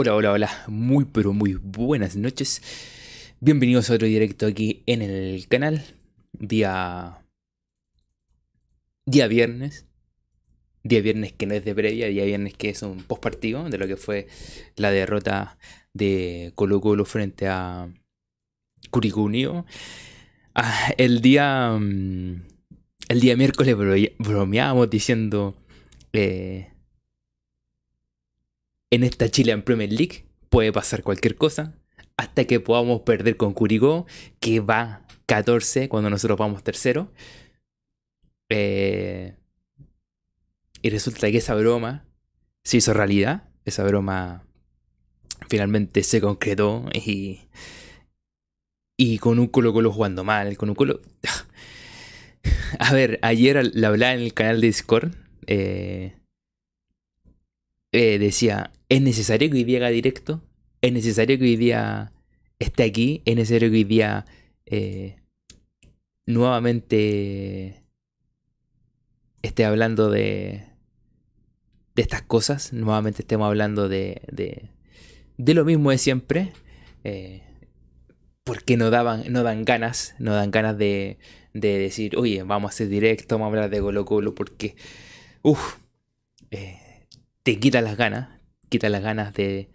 Hola, hola, hola, muy pero muy buenas noches. Bienvenidos a otro directo aquí en el canal. Día. Día viernes. Día viernes que no es de previa, día viernes que es un post partido de lo que fue la derrota de Colo Colo frente a Curicó Unido. Ah, el día. mm, El día miércoles bro- bromeábamos diciendo. eh, en esta Chilean Premier League puede pasar cualquier cosa hasta que podamos perder con Curicó, que va 14 cuando nosotros vamos tercero. Eh, y resulta que esa broma se hizo realidad. Esa broma finalmente se concretó y, y con un Colo Colo jugando mal, con un Colo... A ver, ayer la hablaba en el canal de Discord. eh, eh, decía, es necesario que hoy día haga directo, es necesario que hoy día esté aquí, es necesario que hoy día eh, nuevamente esté hablando de, de estas cosas, nuevamente estemos hablando de, de, lo mismo de siempre, eh, porque no, daban, no dan ganas, no dan ganas de, de decir, oye, vamos a hacer directo, vamos a hablar de Colo Colo, porque, uff, te quita las ganas, quita las ganas de,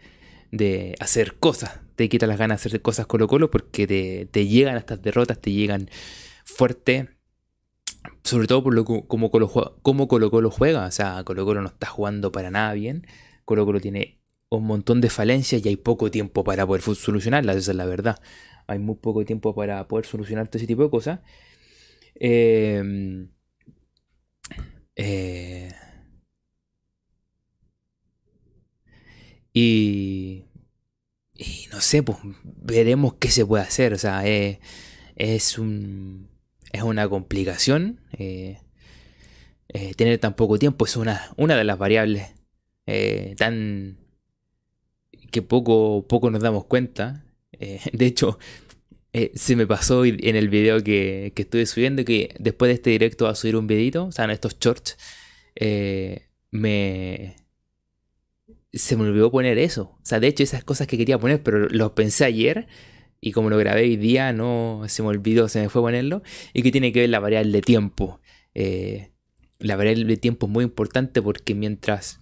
de hacer cosas, te quita las ganas de hacer cosas Colo Colo porque te, te llegan estas derrotas, te llegan fuerte, sobre todo por lo como Colo, como Colo Colo juega, o sea, Colo Colo no está jugando para nada bien, Colo Colo tiene un montón de falencias y hay poco tiempo para poder solucionarlas, esa es la verdad, hay muy poco tiempo para poder solucionar todo ese tipo de cosas. Eh, eh, Y, y no sé, pues veremos qué se puede hacer. O sea, es, es un, es una complicación. eh, eh, tener tan poco tiempo es una, una de las variables eh, tan que poco, poco nos damos cuenta. Eh, de hecho, eh, se me pasó en el video que, que estuve subiendo que después de este directo va a subir un videito, o sea, en estos shorts, eh, me se me olvidó poner eso. O sea, de hecho, esas cosas que quería poner, pero los pensé ayer. Y como lo grabé hoy día, no se me olvidó, se me fue ponerlo. Y que tiene que ver la variable de tiempo. Eh, la variable de tiempo es muy importante porque mientras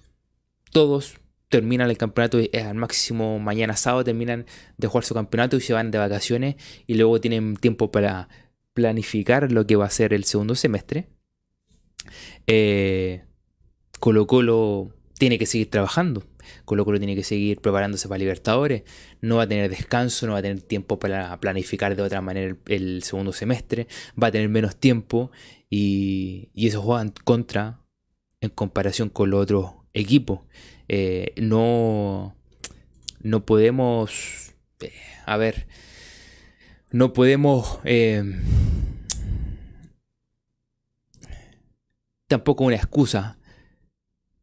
todos terminan el campeonato eh, al máximo mañana sábado, terminan de jugar su campeonato y se van de vacaciones. Y luego tienen tiempo para planificar lo que va a ser el segundo semestre. Eh, Colo Colo tiene que seguir trabajando. Colo Colo tiene que seguir preparándose para Libertadores. No va a tener descanso, no va a tener tiempo para planificar de otra manera el, segundo semestre. Va a tener menos tiempo y, y eso juega en contra en comparación con los otros equipos. Eh, no, no podemos... eh, a ver, no podemos... eh, tampoco una excusa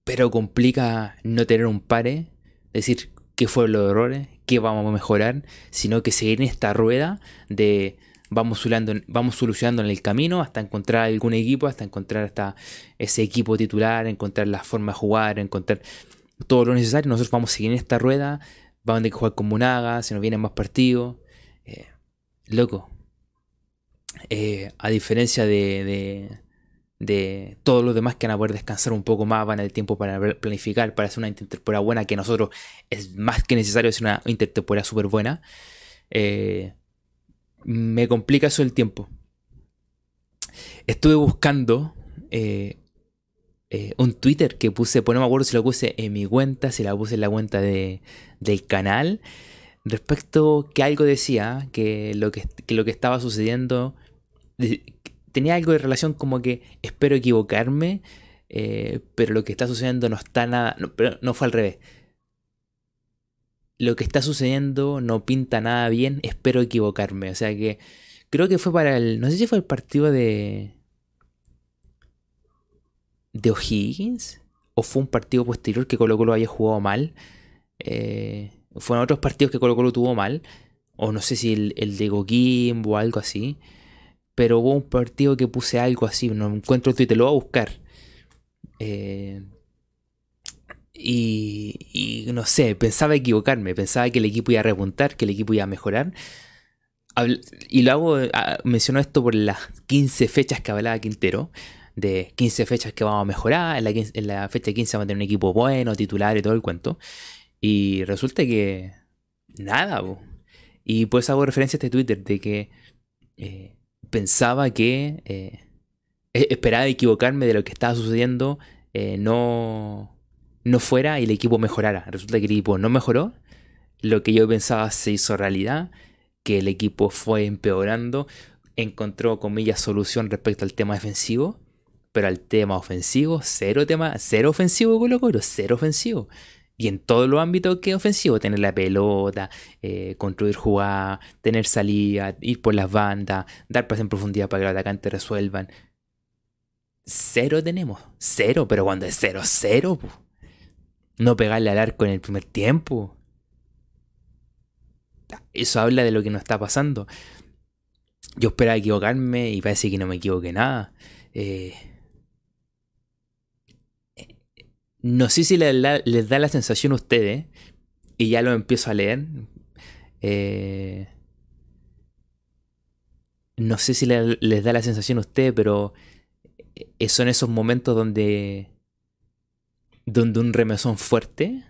pero complica no tener un pare, decir qué fueron los errores, qué vamos a mejorar, sino que seguir en esta rueda de vamos solucionando, vamos solucionando en el camino hasta encontrar algún equipo, hasta encontrar hasta ese equipo titular, encontrar la forma de jugar, encontrar todo lo necesario. Nosotros vamos a seguir en esta rueda, vamos a tener que jugar con Monaga, se nos vienen más partidos. Eh, loco. Eh, a diferencia de, de todos los demás que van a poder descansar un poco más, van a tener tiempo para planificar, para hacer una intertemporada buena, que nosotros es más que necesario hacer una intertemporada súper buena. Eh, me complica eso el tiempo. Estuve buscando eh, eh, un Twitter que puse, pues no me acuerdo si lo puse en mi cuenta, si la puse en la cuenta de, del canal, respecto que algo decía que lo que, lo que estaba sucediendo tenía algo de relación como que espero equivocarme, eh, pero lo que está sucediendo no está nada, no, pero no fue al revés. Lo que está sucediendo no pinta nada bien, espero equivocarme. O sea que creo que fue para el, no sé si fue el partido de de O'Higgins o fue un partido posterior que Colo Colo haya jugado mal. Eh, fueron otros partidos que Colo Colo tuvo mal. O no sé si el, el de Coquimbo o algo así. Pero hubo un partido que puse algo así. No encuentro el Twitter, lo voy a buscar. Eh, Y, no sé, pensaba equivocarme, pensaba que el equipo iba a repuntar, que el equipo iba a mejorar. Y lo hago, ah, menciono esto por las 15 fechas que hablaba Quintero, de 15 fechas que vamos a mejorar, en la, en la fecha 15 vamos a tener un equipo bueno, titular y todo el cuento. Y resulta que nada, y pues hago referencia a este Twitter de que eh, pensaba que eh, e-, esperaba equivocarme de lo que estaba sucediendo, eh, no, no fuera y el equipo mejorara. Resulta que el equipo no mejoró, lo que yo pensaba se hizo realidad, que el equipo fue empeorando, encontró comillas solución respecto al tema defensivo, pero al tema ofensivo, cero tema, cero ofensivo Colo cero ofensivo. Y en todos los ámbitos que es ofensivo, tener la pelota, eh, construir jugadas, tener salida, ir por las bandas, dar pases en profundidad para que los atacantes resuelvan. Cero tenemos, cero, pero cuando es cero, cero, no pegarle al arco en el primer tiempo. Eso habla de lo que nos está pasando. Yo esperaba equivocarme y parece que no me equivoqué nada. Eh, No sé si les da, la sensación a ustedes, y ya lo empiezo a leer. Eh, no sé si les da la sensación a ustedes, pero eh, son esos momentos donde, donde un remesón fuerte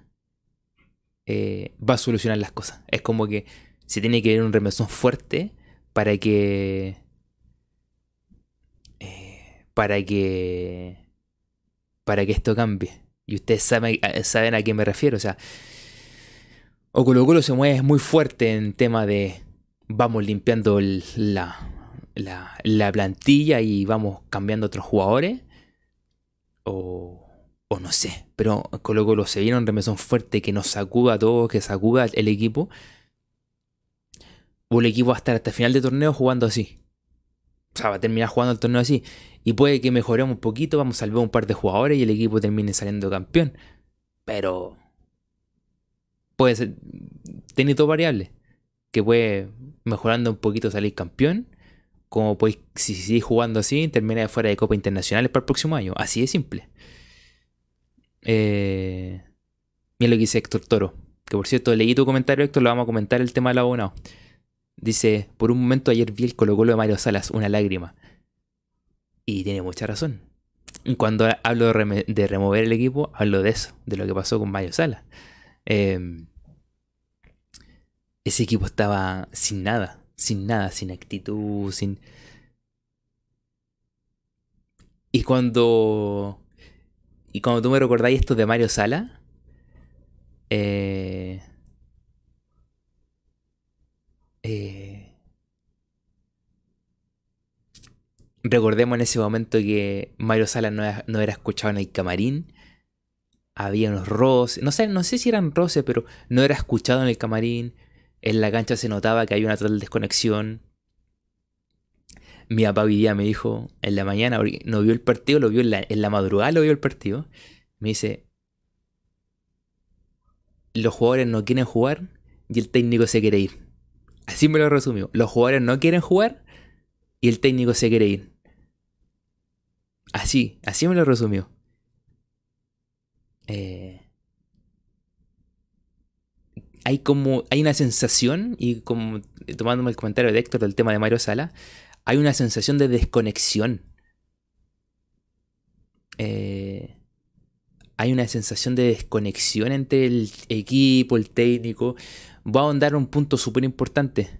eh, va a solucionar las cosas. Es como que se tiene que ver un remesón fuerte para que. para que. para que esto cambie. Y ustedes saben, saben a qué me refiero. O sea, o Colo Colo se mueve muy fuerte en tema de vamos limpiando la, la, plantilla y vamos cambiando otros jugadores. O, o no sé. Pero Colo Colo se viene un remesón fuerte que nos sacuda a todos, que sacuda el equipo. O el equipo va a estar hasta final de torneo jugando así. O sea, va a terminar jugando el torneo así. Y puede que mejoremos un poquito, vamos a salvar un par de jugadores y el equipo termine saliendo campeón. Pero puede ser, tiene todo variable. Que puede mejorando un poquito salir campeón. Como pues si sigue jugando así, termina de fuera de Copa Internacionales para el próximo año. Así de simple. Eh, lo que dice Héctor Toro. Que por cierto, leí tu comentario, Héctor, lo vamos a comentar el tema del abonado. Dice, por un momento ayer vi el Colo Colo de Mario Salas, una lágrima. Y tiene mucha razón. Cuando hablo de, remover el equipo, hablo de eso, de lo que pasó con Mario Sala. Em, ese equipo estaba sin nada, sin nada, sin actitud, sin... Y cuando... Y cuando tú me recordáis esto de Mario Sala, eh, eh, Recordemos en ese momento que Mario Sala no era, escuchado en el camarín. Había unos roces. No sé, no sé si eran roces, pero no era escuchado en el camarín. En la cancha se notaba que había una total desconexión. Mi papá día me dijo en la mañana, no vio el partido, lo vio en la, en la madrugada, lo vio el partido. Me dice, los jugadores no quieren jugar y el técnico se quiere ir. Así me lo resumió. Los jugadores no quieren jugar y el técnico se quiere ir. Así, así me lo resumió. Eh, hay como, hay una sensación, y como tomándome el comentario de Héctor del tema de Mario Sala, hay una sensación de desconexión. Eh, hay una sensación de desconexión entre el equipo, el técnico. Voy a ahondar un punto súper importante.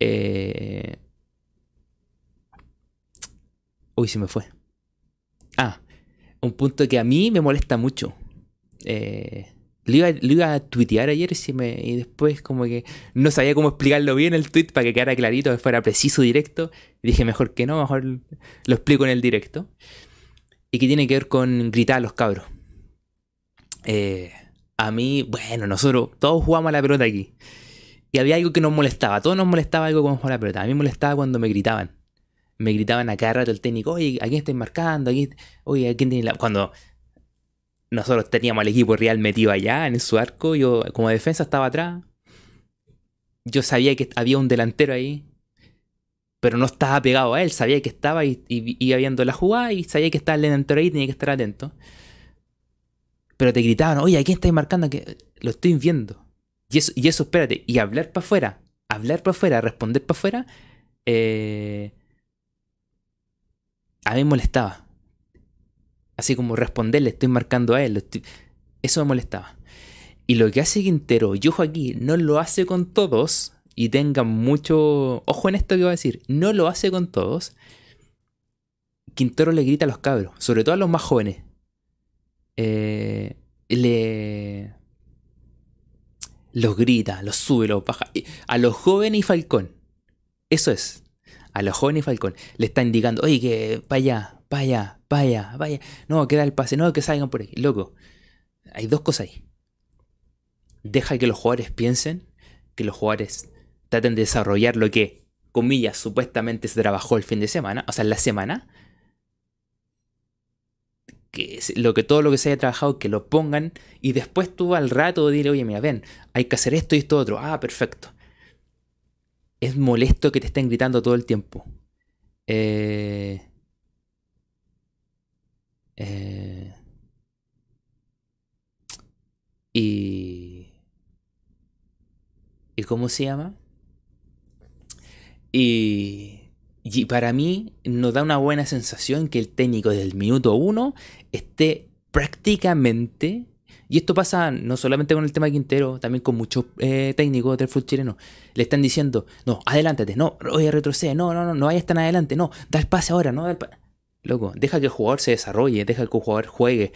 Eh, Uy, se me fue. Ah, un punto que a mí me molesta mucho. Eh, lo, iba, a tuitear ayer y, después como que no sabía cómo explicarlo bien el tweet para que quedara clarito, que fuera preciso, directo. Dije, mejor que no, mejor lo explico en el directo. Y que tiene que ver con gritar a los cabros. Eh, a mí, bueno, nosotros todos jugamos a la pelota aquí. Y había algo que nos molestaba. A todos nos molestaba algo como jugar a la pelota. A mí me molestaba cuando me gritaban me gritaban a cada rato el técnico, oye, ¿a quién estáis marcando? Oye, ¿a quién tiene la...? Cuando nosotros teníamos al equipo real metido allá en su arco, yo como defensa estaba atrás. Yo sabía que había un delantero ahí, pero no estaba pegado a él, sabía que estaba y, iba viendo la jugada y sabía que estaba el delantero ahí y tenía que estar atento. Pero te gritaban, oye, ¿a quién estáis marcando? Lo estoy viendo. Y eso, y eso, espérate, y hablar para afuera, hablar para afuera, responder para afuera, eh, a mí me molestaba. Así como responderle, estoy marcando a él. Eso me molestaba. Y lo que hace Quintero, y ojo aquí, no lo hace con todos, y tengan mucho ojo en esto que voy a decir, no lo hace con todos. Quintero le grita a los cabros, sobre todo a los más jóvenes. Eh, le. Los grita, los sube, los baja. A los jóvenes y Falcón. Eso es. A los jóvenes y Falcón. Le está indicando, oye, que vaya, vaya, vaya, vaya. No, queda el pase, no, que salgan por aquí. Loco, hay dos cosas ahí. Deja que los jugadores piensen, que los jugadores traten de desarrollar lo que, comillas, supuestamente se trabajó el fin de semana, o sea, la semana. Que lo que todo lo que se haya trabajado, que lo pongan y después tú al rato dile, oye, mira, ven, hay que hacer esto y esto otro. Ah, perfecto. Es molesto que te estén gritando todo el tiempo. Eh, eh, y... ¿Y cómo se llama? Y, para mí nos da una buena sensación que el técnico desde el minuto uno esté prácticamente y esto pasa no solamente con el tema de Quintero, también con muchos eh, técnicos del fútbol chileno. Le están diciendo, no, adelántate, no, oye, retrocede, no, no, no, no vayas tan adelante, no, da el pase ahora, no, da el pase. Loco, deja que el jugador se desarrolle, deja que el jugador juegue.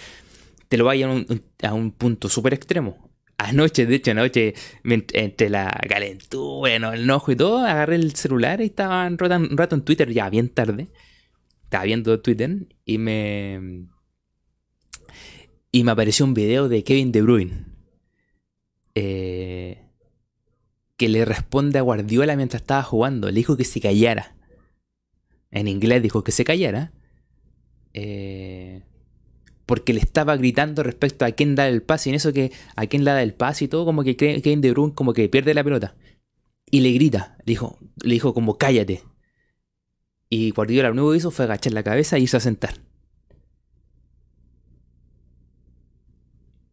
Te lo vaya a un, a un punto súper extremo. Anoche, de hecho, anoche, entre la calentura, el enojo y todo, agarré el celular y estaba un rato, en Twitter, ya bien tarde. Estaba viendo Twitter y me. Y me apareció un video de Kevin De Bruyne. Eh, que le responde a Guardiola mientras estaba jugando. Le dijo que se callara. En inglés dijo que se callara. Eh, porque le estaba gritando respecto a quién da el pase. Y en eso que a quién le da el pase y todo, como que Kevin De Bruyne como que pierde la pelota. Y le grita, le dijo, le dijo como cállate. Y Guardiola lo único que hizo fue agachar la cabeza y irse a sentar.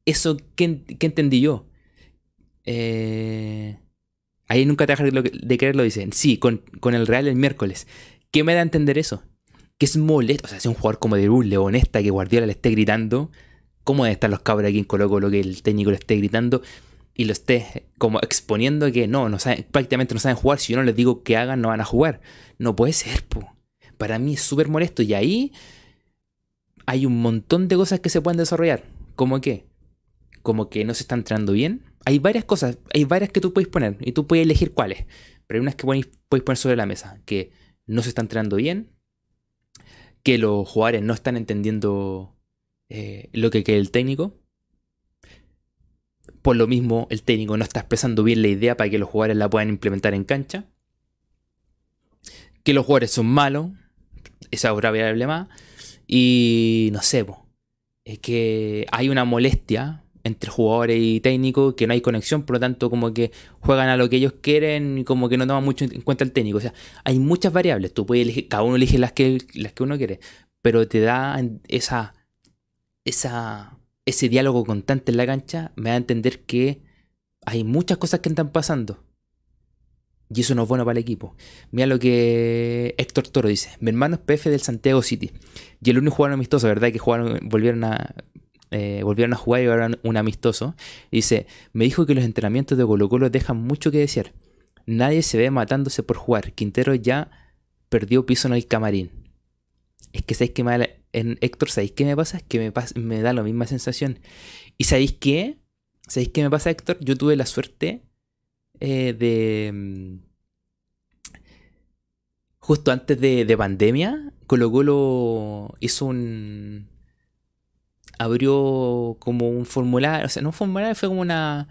Eso, ¿qué, entendí yo? Eh, ahí nunca te dejar de creerlo, dicen. Sí, con, con el Real el miércoles. ¿Qué me da a entender eso? que es molesto. O sea, si un jugador como de Bruyne Leonesta que Guardiola le esté gritando, ¿cómo deben estar los cabros aquí en Colo lo que el técnico le esté gritando y lo esté como exponiendo que no, no saben, prácticamente no saben jugar? Si yo no les digo que hagan, no van a jugar. No puede ser, po. Para mí es súper molesto y ahí hay un montón de cosas que se pueden desarrollar. ¿Cómo qué? Como que no se está entrando bien. Hay varias cosas, hay varias que tú puedes poner y tú puedes elegir cuáles. Pero hay unas que puedes poner sobre la mesa. Que no se está entrando bien, que los jugadores no están entendiendo eh, lo que quiere el técnico. Por lo mismo, el técnico no está expresando bien la idea para que los jugadores la puedan implementar en cancha. Que los jugadores son malos. Esa es otra variable más. Y no sé, es que hay una molestia entre jugadores y técnicos, que no hay conexión, por lo tanto como que juegan a lo que ellos quieren y como que no toman mucho en cuenta el técnico. O sea, hay muchas variables, tú puedes elegir, cada uno elige las que, las que uno quiere, pero te da esa, esa, ese diálogo constante en la cancha, me da a entender que hay muchas cosas que están pasando. Y eso no es bueno para el equipo. Mira lo que Héctor Toro dice. Mi hermano es PF del Santiago City. Y el único jugador amistoso, ¿verdad? Que jugaron, volvieron a eh, volvieron a jugar y ahora un amistoso. dice, me dijo que los entrenamientos de Colo Colo dejan mucho que decir. Nadie se ve matándose por jugar. Quintero ya perdió piso en el camarín. Es que sabéis que me en Héctor, ¿sabéis qué me pasa? Es que me, me da la misma sensación. ¿Y sabéis qué? ¿Sabéis qué me pasa, Héctor? Yo tuve la suerte eh, de... Mm, justo antes de, de pandemia, Colo Colo hizo un, abrió como un formulario, o sea, no un formulario, fue como una...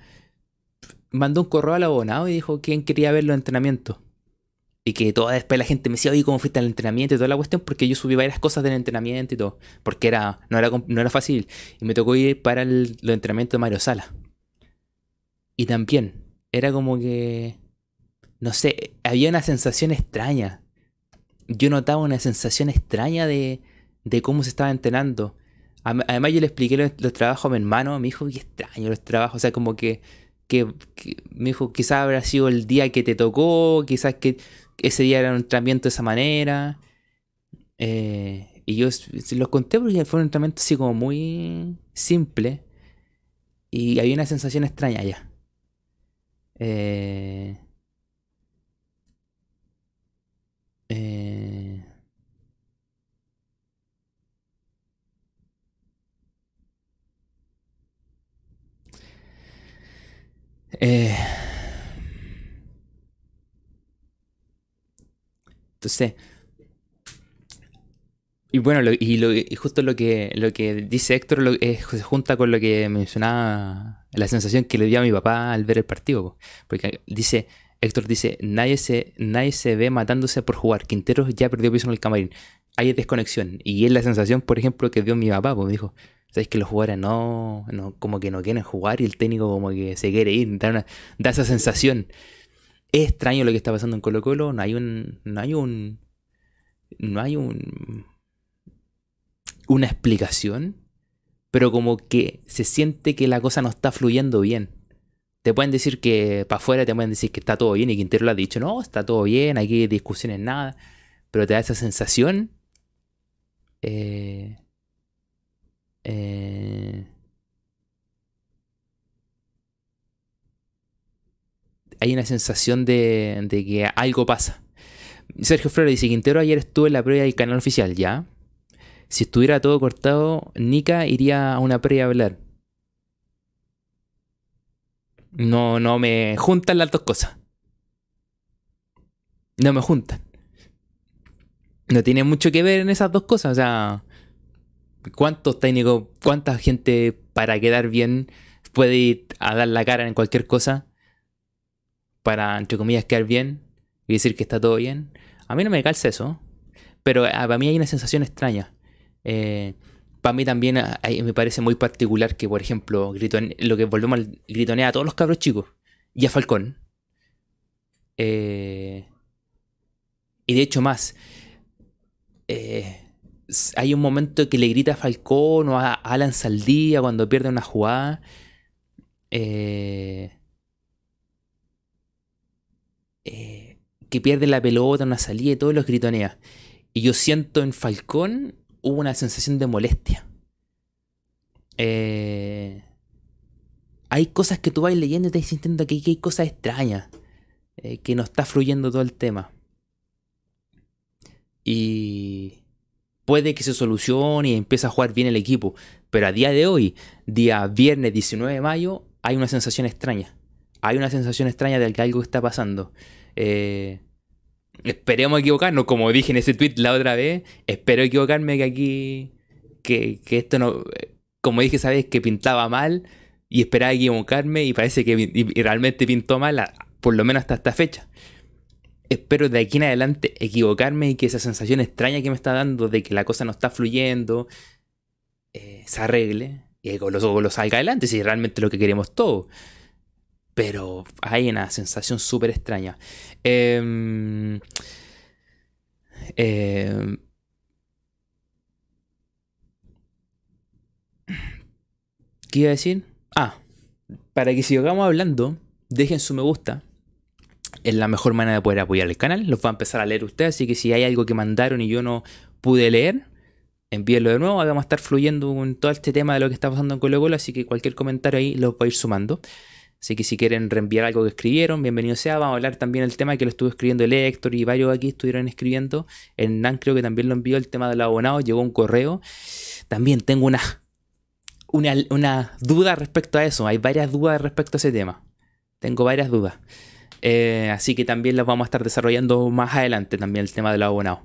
Mandó un correo al abonado y dijo quién quería ver los entrenamientos. Y que toda después la gente me decía, oye, ¿cómo fuiste al entrenamiento y toda la cuestión? Porque yo subí varias cosas del entrenamiento y todo. Porque era, no, era, no era fácil. Y me tocó ir para el, los entrenamientos de Mario Sala. Y también, era como que, no sé, había una sensación extraña. Yo notaba una sensación extraña de, de cómo se estaba entrenando Además, yo le expliqué los, trabajos a mi hermano, me dijo, qué extraño los trabajos, o sea, como que, que, me dijo, quizás habrá sido el día que te tocó, quizás que ese día era un entrenamiento de esa manera. Eh, y yo los conté porque fue un entrenamiento así como muy simple. Y había una sensación extraña allá. Eh, eh, eh, entonces, y bueno, y, justo lo que, lo que dice Héctor se junta con lo que mencionaba la sensación que le dio a mi papá al ver el partido. Porque dice, Héctor dice, nadie se, nadie se ve matándose por jugar. Quintero ya perdió piso en el camarín. Hay desconexión. Y es la sensación, por ejemplo, que dio mi papá. Pues me dijo, ¿sabes que los jugadores no, no, como que no quieren jugar y el técnico como que se quiere ir? Da, da esa sensación. Es extraño lo que está pasando en Colo Colo. No hay un... No hay un... No hay un una explicación, pero como que se siente que la cosa no está fluyendo bien. Te pueden decir que para afuera te pueden decir que está todo bien y Quintero lo ha dicho, no, está todo bien, aquí discusiones nada, pero te da esa sensación. Eh, eh, hay una sensación de, de, que algo pasa. Sergio Flores dice, Quintero ayer estuvo en la prueba del canal oficial, ¿ya? Si estuviera todo cortado, Nika iría a una previa a hablar. No, no me juntan las dos cosas. No me juntan. No tiene mucho que ver en esas dos cosas. O sea, ¿cuántos técnicos, cuánta gente para quedar bien puede ir a dar la cara en cualquier cosa? Para, entre comillas, quedar bien y decir que está todo bien. A mí no me calza eso. Pero ah, para mí hay una sensación extraña. Eh, para mí también ah, me parece muy particular que, por ejemplo, lo que volvemos al gritonea a todos los cabros chicos y a Falcón. Eh, y de hecho más, eh, hay un momento que le grita a Falcón o a Alan Saldía cuando pierde una jugada. que pierde la pelota, una salida y todos los gritonea. Y yo siento en Falcón hubo una sensación de molestia. Eh, hay cosas que tú vas leyendo y te sintiendo que hay cosas extrañas, eh, que no está fluyendo todo el tema. Y puede que se solucione y empiece a jugar bien el equipo, pero a día de hoy, día viernes 19 de mayo, hay una sensación extraña. Hay una sensación extraña de que algo está pasando. Eh, Esperemos equivocarnos, como dije en ese tweet la otra vez. Espero equivocarme que aquí. Que, esto no. Como dije, sabes que pintaba mal y esperaba equivocarme y parece que realmente pintó mal, por lo menos hasta esta fecha. Espero de aquí en adelante equivocarme y que esa sensación extraña que me está dando de que la cosa no está fluyendo eh, se arregle y que los ojos salga adelante, si realmente lo que queremos todos pero hay una sensación súper extraña. Em, em, ¿Qué iba a decir? Ah, para que sigamos hablando, dejen su me gusta. Es la mejor manera de poder apoyar el canal. Los va a empezar a leer ustedes, así que si hay algo que mandaron y yo no pude leer, envíenlo de nuevo. Vamos a estar fluyendo con todo este tema de lo que está pasando en Colo Colo, así que cualquier comentario ahí los voy a ir sumando. Así que si quieren reenviar algo que escribieron, bienvenido sea. Vamos a hablar también del tema que lo estuvo escribiendo el Héctor y varios aquí estuvieron escribiendo. En NAN creo que también lo envió el tema del abonado, llegó un correo. También tengo una, una, duda respecto a eso. Hay varias dudas respecto a ese tema. Tengo varias dudas. Eh, así que también las vamos a estar desarrollando más adelante, también el tema del abonado.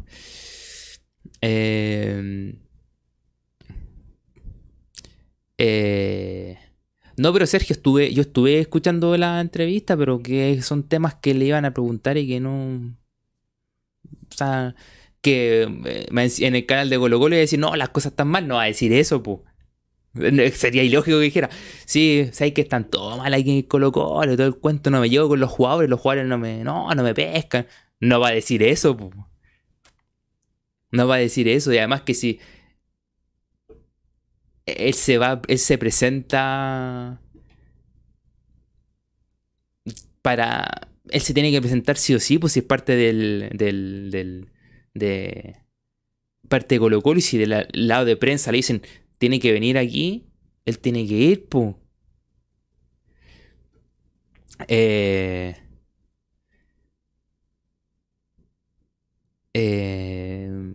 Eh, eh, no, pero Sergio, estuve, yo estuve escuchando la entrevista, pero que son temas que le iban a preguntar y que no. O sea, que en el canal de Golo Golo iba a decir, no, las cosas están mal, no va a decir eso, pues. Sería ilógico que dijera, sí, sabes que están todo mal aquí en Colo Colo, todo el cuento no me llevo con los jugadores, los jugadores no me, no, no me pescan. No va a decir eso. No va a decir eso, y además que si él se va, él se presenta para, él se tiene que presentar sí o sí, pues si es parte del, del, del de parte de Colo Colo y si del lado de prensa le dicen tiene que venir aquí, él tiene que ir, pues. Eh, eh,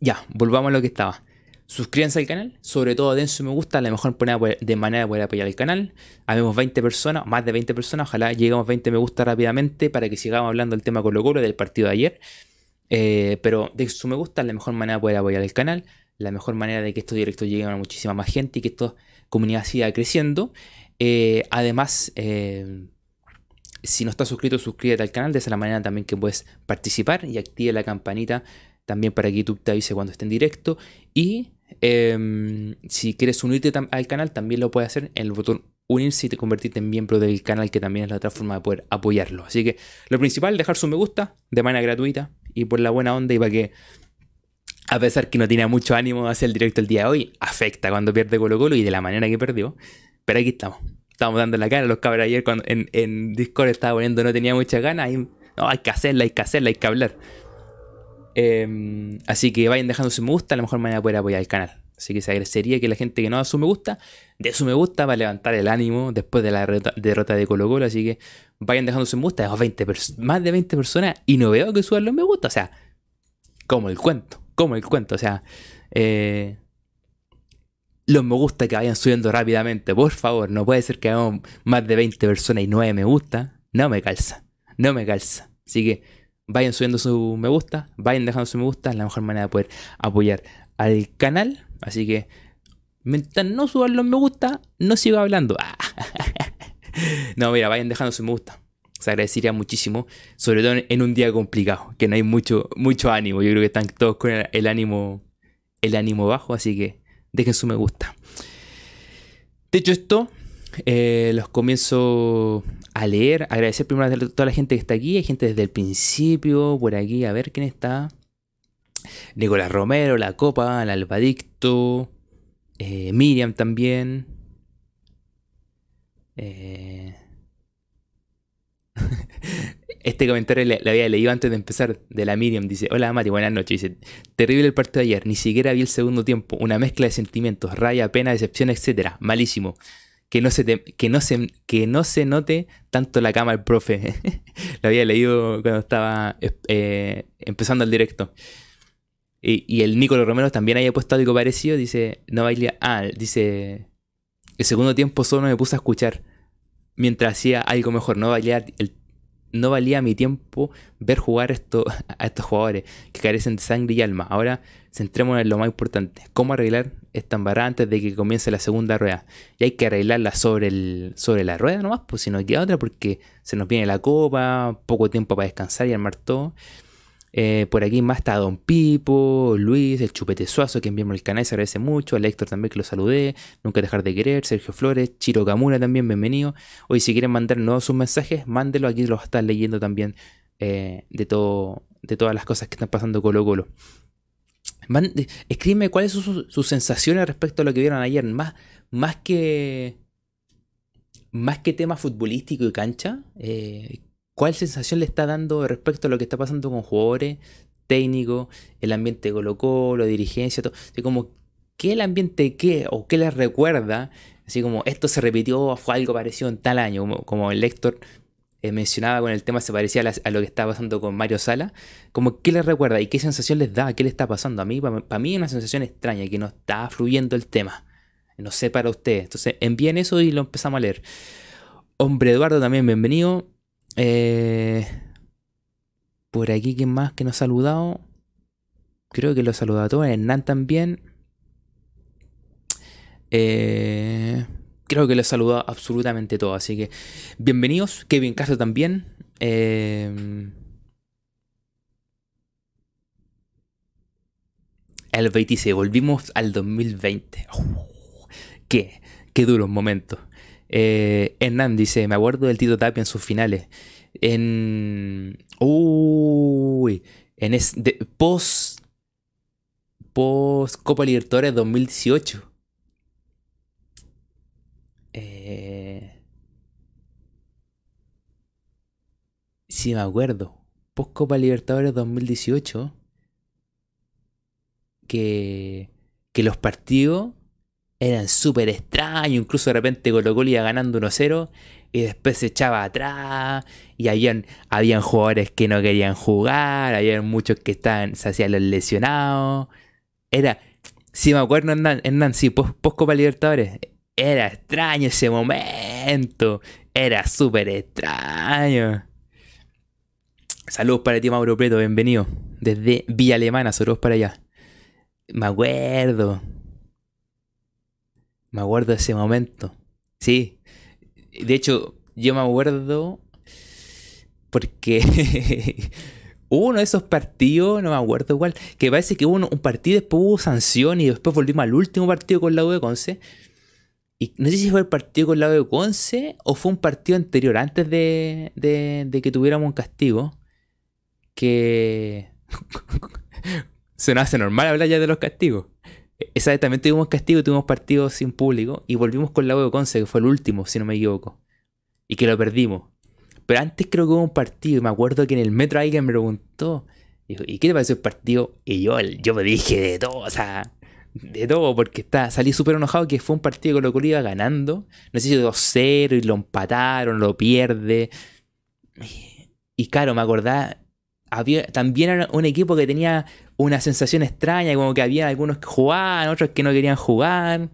ya, volvamos a lo que estaba. Suscríbanse al canal, sobre todo den su me gusta, la mejor manera de manera de poder apoyar el canal. Habemos 20 personas, más de 20 personas, ojalá lleguemos a 20 me gusta rápidamente para que sigamos hablando del tema Colo Colo del partido de ayer. Eh, pero de su me gusta la mejor manera de poder apoyar el canal, la mejor manera de que estos directos lleguen a muchísima más gente y que esta comunidad siga creciendo. Eh, además, eh, si no estás suscrito, suscríbete al canal, de esa manera también que puedes participar y active la campanita también para que YouTube te avise cuando esté en directo. Y em, si quieres unirte al canal, también lo puedes hacer en el botón unirse y te convertirte en miembro del canal, que también es la otra forma de poder apoyarlo. Así que lo principal, dejar su me gusta de manera gratuita y por la buena onda y para que, a pesar que no tiene mucho ánimo de hacer el directo el día de hoy, afecta cuando pierde Colo Colo y de la manera que perdió. Pero aquí estamos. Estamos dando la cara. Los cabros ayer cuando en, Discord estaba poniendo no tenía mucha ganas. No, hay que hacerla, hay que hacerla, hay que hablar. Em, así que vayan dejando su me gusta, la mejor manera de poder apoyar el canal. Así que se agradecería que la gente que no da su me gusta, dé su me gusta para levantar el ánimo después de la derrota de Colo Colo. Así que vayan dejando su me gusta, 20 más de 20 personas y no veo que suban los me gusta. O sea, como el cuento, como el cuento. O sea, eh, los me gusta que vayan subiendo rápidamente. Por favor, no puede ser que hagamos más de 20 personas y 9 me gusta. No me calza, no me calza. Así que vayan subiendo su me gusta, vayan dejando su me gusta, es la mejor manera de poder apoyar al canal. Así que mientras no suban los me gusta, no sigo hablando. no, mira, vayan dejando su me gusta. Se agradecería muchísimo, sobre todo en un día complicado, que no hay mucho, mucho ánimo. Yo creo que están todos con el ánimo, el ánimo bajo, así que dejen su me gusta. Dicho esto, eh, los comienzo a leer. Agradecer primero a toda la gente que está aquí. Hay gente desde el principio, por aquí, a ver quién está. Nicolás Romero, La Copa, El Albadicto, eh, Miriam también. Eh, este comentario le, había leído antes de empezar de la Miriam. Dice, hola Mati, buenas noches. Dice, terrible el partido de ayer, ni siquiera vi el segundo tiempo. Una mezcla de sentimientos, raya, pena, decepción, etcétera. Malísimo que no se, que no se, que no se note tanto la cama el profe. Lo había leído cuando estaba eh, empezando el directo. Y, el Nicolás Romero también había puesto algo parecido. Dice, no bailía. Ah, dice, el segundo tiempo solo me puse a escuchar mientras hacía algo mejor. No valía, el, no valía mi tiempo ver jugar esto, a estos jugadores que carecen de sangre y alma. Ahora centrémonos en lo más importante. ¿Cómo arreglar esta embarrada antes de que comience la segunda rueda? Y hay que arreglarla sobre, el, sobre la rueda nomás, pues si no queda otra porque se nos viene la copa, poco tiempo para descansar y armar todo. Eh, por aquí más está Don Pipo, Luis, el Chupete Suazo, que enviamos el canal, se agradece mucho. A Héctor también que lo saludé. Nunca dejar de querer. Sergio Flores, Chiro Kamura también, bienvenido. Hoy si quieren mandar nuevos sus mensajes, mándelo. Aquí los están leyendo también eh, de, todo, de todas las cosas que están pasando Colo Colo. escríbeme cuáles son sus, sensaciones respecto a lo que vieron ayer. Más, más que. Más que tema futbolístico y cancha, eh, ¿cuál sensación le está dando respecto a lo que está pasando con jugadores, técnicos, el ambiente colocó, la dirigencia, todo? Así como, ¿qué el ambiente qué o qué les recuerda? Así como, esto se repitió, fue algo parecido en tal año, como, como el Héctor eh, mencionaba con el tema se parecía a, lo que estaba pasando con Mario Sala, como qué les recuerda y qué sensación les da, qué le está pasando a mí, para, mí es una sensación extraña, que no está fluyendo el tema, no sé para ustedes, entonces envíen eso y lo empezamos a leer. Hombre Eduardo también bienvenido. Eh, por aquí, ¿quién más que nos ha saludado? Creo que lo ha saludado a todos. Hernán también. Eh, creo que lo he saludado absolutamente todo. Así que bienvenidos. Kevin Castro también. Eh, el 26. Volvimos al 2020. qué, qué duros momentos. Eh, Hernán dice, me acuerdo del Tito Tapia en sus finales. En... Uy, en es, post, post Copa Libertadores 2018. Eh, sí, me acuerdo. Post Copa Libertadores 2018. Que, que los partidos eran súper extraños. Incluso de repente Colo Colo iba ganando 1-0 y después se echaba atrás. Y habían, habían jugadores que no querían jugar. Habían muchos que estaban, se hacían los lesionados. Era, si me acuerdo, en Nancy, post, post Copa Libertadores. Era extraño ese momento. Era súper extraño. Saludos para ti, Mauro Preto, bienvenido. Desde Villa Alemana, saludos para allá. Me acuerdo. Me acuerdo de ese momento. Sí. De hecho, yo me acuerdo porque uno de esos partidos, no me acuerdo cuál, que parece que hubo un partido, después hubo sanción y después volvimos al último partido con la U de Conce. Y no sé si fue el partido con la U de Conce o fue un partido anterior, antes de, de, que tuviéramos un castigo. Que se nos hace normal hablar ya de los castigos. Esa también tuvimos castigo, tuvimos partidos sin público y volvimos con la U de Conce, que fue el último, si no me equivoco. Y que lo perdimos. Pero antes creo que hubo un partido y me acuerdo que en el metro alguien me preguntó, ¿y qué te pareció el partido? Y yo, yo me dije de todo, o sea, de todo, porque está, salí súper enojado que fue un partido que lo iba ganando. No sé si 2-0 y lo empataron, lo pierde. Y claro, me acordaba, había, también era un equipo que tenía una sensación extraña, como que había algunos que jugaban, otros que no querían jugar.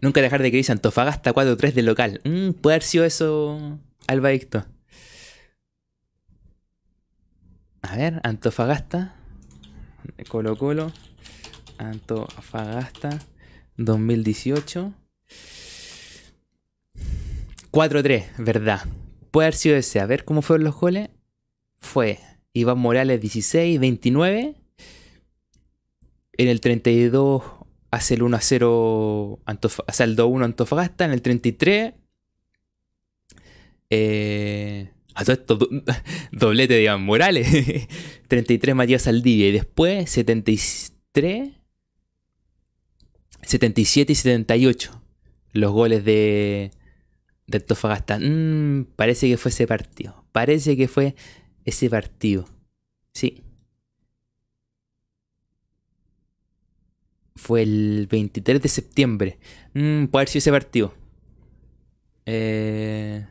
Nunca dejar de que dice Antofagasta 4-3 de local. Mm, puede haber sido eso, Alba A ver, Antofagasta. Colo Colo. Antofagasta 2018. 4-3, verdad. Puede haber sido ese. A ver cómo fueron los goles. Fue Iván Morales 16, 29. En el 32 hace el 1 a 0, hace el 2 1 Antofagasta. En el 33, eh, a todo esto, doblete de Iván Morales. 33 Matías Saldivia. Y después 73, 77 y 78. Los goles de, de Antofagasta. Mm, parece que fue ese partido. Parece que fue ese partido. Sí. Fue el 23 de septiembre. Mm, puede haber sido ese partido. Eh,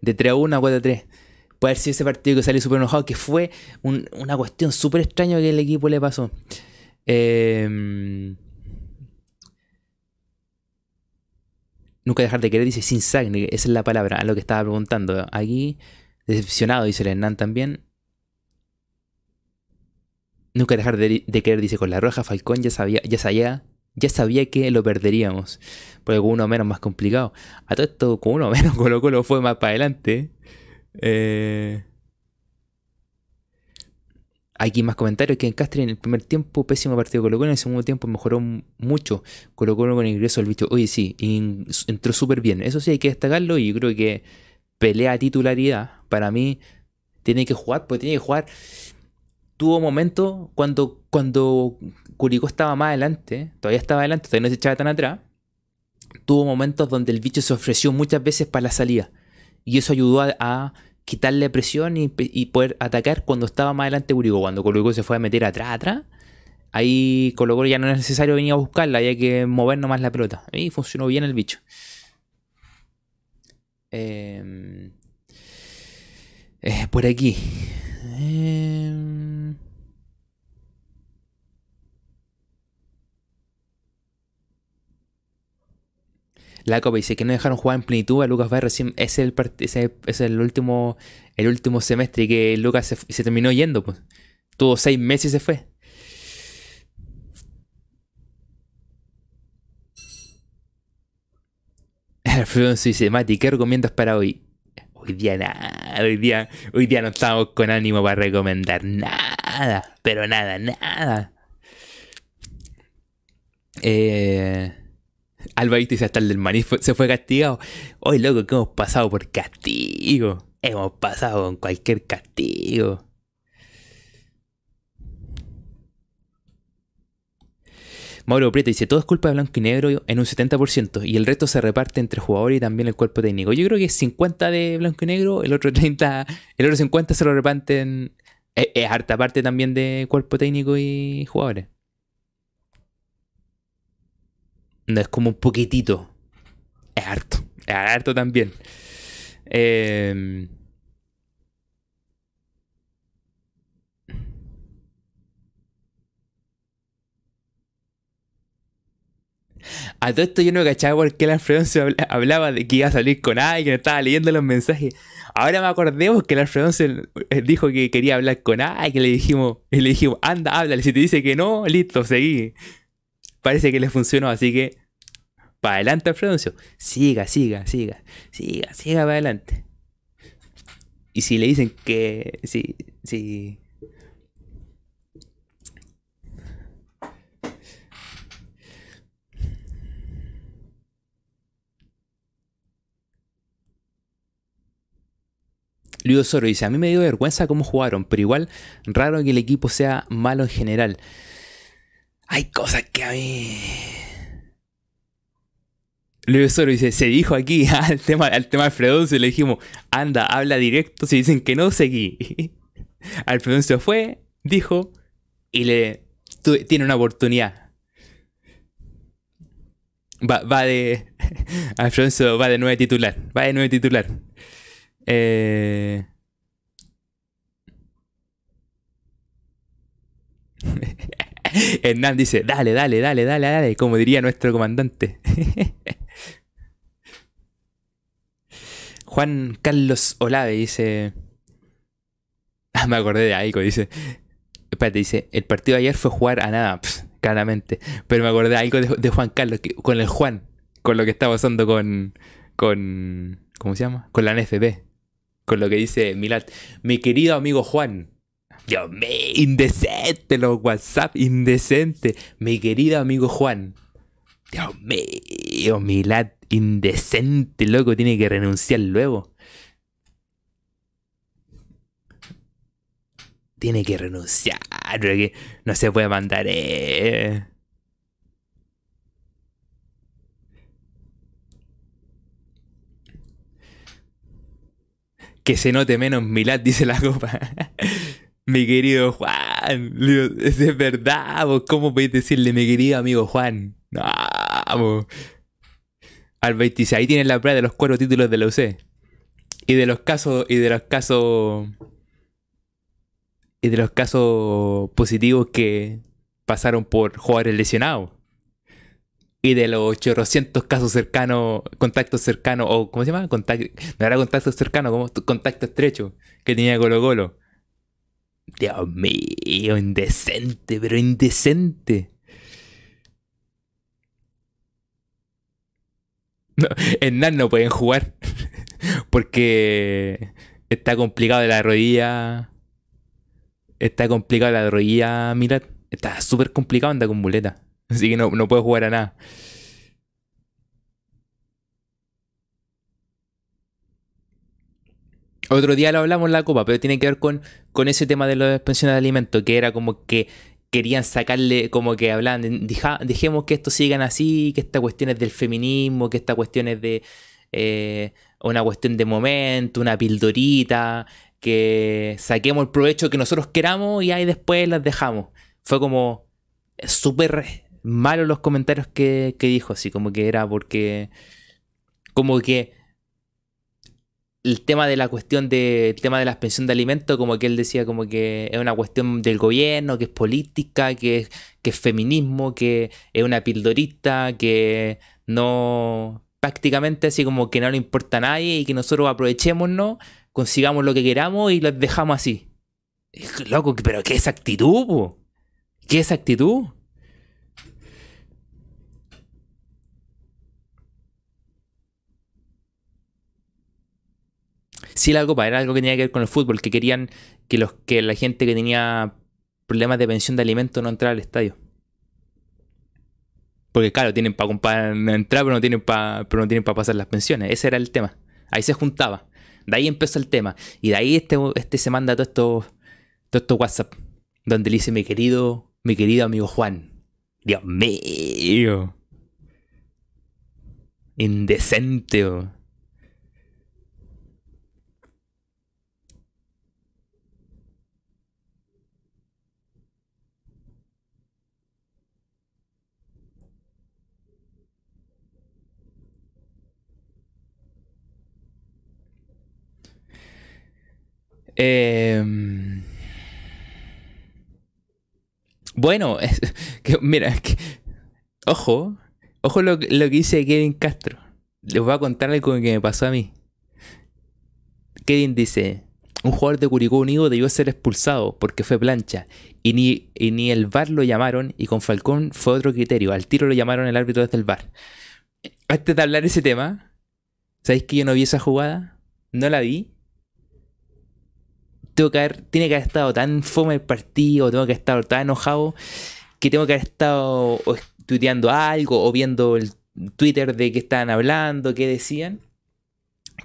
de 3 a 1 a 4 a 3. Puede haber sido ese partido que salió súper enojado, que fue una cuestión súper extraña que el equipo le pasó. Em, nunca dejar de querer, dice sin sangre, esa es la palabra, a lo que estaba preguntando. Aquí, decepcionado, dice el Hernán también. Nunca dejar de, querer, dice, con la roja Falcón ya sabía, ya sabía, ya sabía que lo perderíamos. Porque con uno menos más complicado. A todo esto, con uno menos Colo Colo fue más para adelante. Eh... Aquí más comentarios que en Castre en el primer tiempo, pésimo partido Colo Colo, en el segundo tiempo mejoró mucho. Colo Colo con el ingreso del bicho. Oye, sí, entró súper bien. Eso sí hay que destacarlo y yo creo que pelea titularidad. Para mí, tiene que jugar, pues tiene que jugar tuvo momentos cuando, cuando Curicó estaba más adelante, todavía estaba adelante, todavía no se echaba tan atrás, tuvo momentos donde el bicho se ofreció muchas veces para la salida. Y eso ayudó a, quitarle presión y, poder atacar cuando estaba más adelante Curicó. Cuando Curicó se fue a meter atrás, atrás, ahí Colo ya no es necesario venir a buscarla, había que mover nomás la pelota. Y funcionó bien el bicho. Em, eh, por aquí. Eh, La Copa dice que no dejaron jugar en plenitud a Lucas recién. Es el, es el último el último semestre que Lucas se, terminó yendo. Pues. Tuvo seis meses y se fue. Mati, ¿qué recomiendas para hoy? Hoy día nada, hoy día, hoy día no estamos con ánimo para recomendar nada, pero nada, nada. Eh, Alba dice hasta el del maní se fue castigado. Hoy, loco, que hemos pasado por castigo. Hemos pasado con cualquier castigo. Mauro Prieto dice, todo es culpa de Blanco y Negro en un 70% y el resto se reparte entre jugadores y también el cuerpo técnico. Yo creo que es 50 de Blanco y Negro, el otro 30, el otro 50 se lo reparten, es, es harta parte también de cuerpo técnico y jugadores. No es como un poquitito, es harto, es harto también. Eh, A todo esto yo no cachaba por qué el Alfredo se hablaba de que iba a salir con alguien, estaba leyendo los mensajes. Ahora me acordé que el Alfredo se dijo que quería hablar con alguien, le dijimos, le dijimos, anda, háblale, si te dice que no, listo, seguí. Parece que le funcionó, así que para adelante Alfredo, siga, siga, siga, siga, siga para adelante. Y si le dicen que, sí, sí, Luis Osoro dice, a mí me dio vergüenza cómo jugaron, pero igual raro que el equipo sea malo en general. Hay cosas que a mí... Luis Osoro dice, se dijo aquí al tema, al tema se le dijimos, anda, habla directo, si dicen que no, seguí. se fue, dijo, y le tiene una oportunidad. Va, va de. Alfonso va de nueve titular. Va de nueve titular. Eh... Hernán dice, dale, dale, dale, dale, dale, como diría nuestro comandante. Juan Carlos Olave dice... Ah, me acordé de Aiko, dice... Espérate, dice, el partido de ayer fue jugar a nada, claramente. Pero me acordé de de, Juan Carlos, con el Juan, con lo que está pasando con... con ¿Cómo se llama? Con la NFP con lo que dice Milat. Mi querido amigo Juan. Dios mío, indecente los WhatsApp, indecente. Mi querido amigo Juan. Dios mío, Milat, indecente, loco, tiene que renunciar luego. Tiene que renunciar, no se puede mandar. Eh. Que se note menos Milad, dice la copa. mi querido Juan, es verdad, ¿cómo podéis decirle mi querido amigo Juan? No, Al 26, ahí tienen la prueba de los cuatro títulos de la UC. Y de los casos, y de los casos, y de los casos positivos que pasaron por jugadores lesionados y de los 800 casos cercanos, contactos cercanos, o ¿cómo se llama? Contacto, no era contacto cercano, como contacto estrecho que tenía Colo Colo. Dios mío, indecente, pero indecente. No, en no pueden jugar porque está complicado de la rodilla. Está complicado la rodilla, mira, está súper complicado anda con muleta. Así que no, no puedo jugar a nada. Otro día lo hablamos en la copa, pero tiene que ver con, con ese tema de las pensiones de alimentos, que era como que querían sacarle, como que hablaban, dejemos que esto sigan así, que esta cuestión es del feminismo, que esta cuestión es de eh, una cuestión de momento, una pildorita, que saquemos el provecho que nosotros queramos y ahí después las dejamos. Fue como súper malos los comentarios que, dijo, así como que era porque, como que el tema de la cuestión de tema de la pensión de alimentos, como que él decía como que es una cuestión del gobierno, que es política, que es, que es feminismo, que es una pildorista, que no prácticamente así como que no le importa a nadie y que nosotros aprovechémonos, consigamos lo que queramos y los dejamos así. Loco, pero ¿qué es actitud? ¿Qué es actitud? Sí, la copa era algo que tenía que ver con el fútbol, que querían que, los, que la gente que tenía problemas de pensión de alimentos no entrara al estadio. Porque claro, tienen para entrar, pero no tienen para no para pasar las pensiones. Ese era el tema. Ahí se juntaba. De ahí empezó el tema. Y de ahí este, este se manda todo esto, todo esto WhatsApp. Donde le dice mi querido, mi querido amigo Juan. Dios mío. Indecente. Em, bueno, mira, ojo, ojo lo que dice Kevin Castro. Les voy a contar algo que me pasó a mí. Kevin dice, un jugador de Curicó Unido debió ser expulsado porque fue plancha y ni, y ni el VAR lo llamaron y con Falcón fue otro criterio. Al tiro lo llamaron el árbitro desde el VAR. Antes de hablar ese tema, ¿sabéis que yo no vi esa jugada? No la vi. Tengo que haber- tiene que haber estado tan fome el partido, tengo que haber estado tan enojado que tengo que haber estado tuiteando algo o viendo el Twitter de qué estaban hablando, qué decían,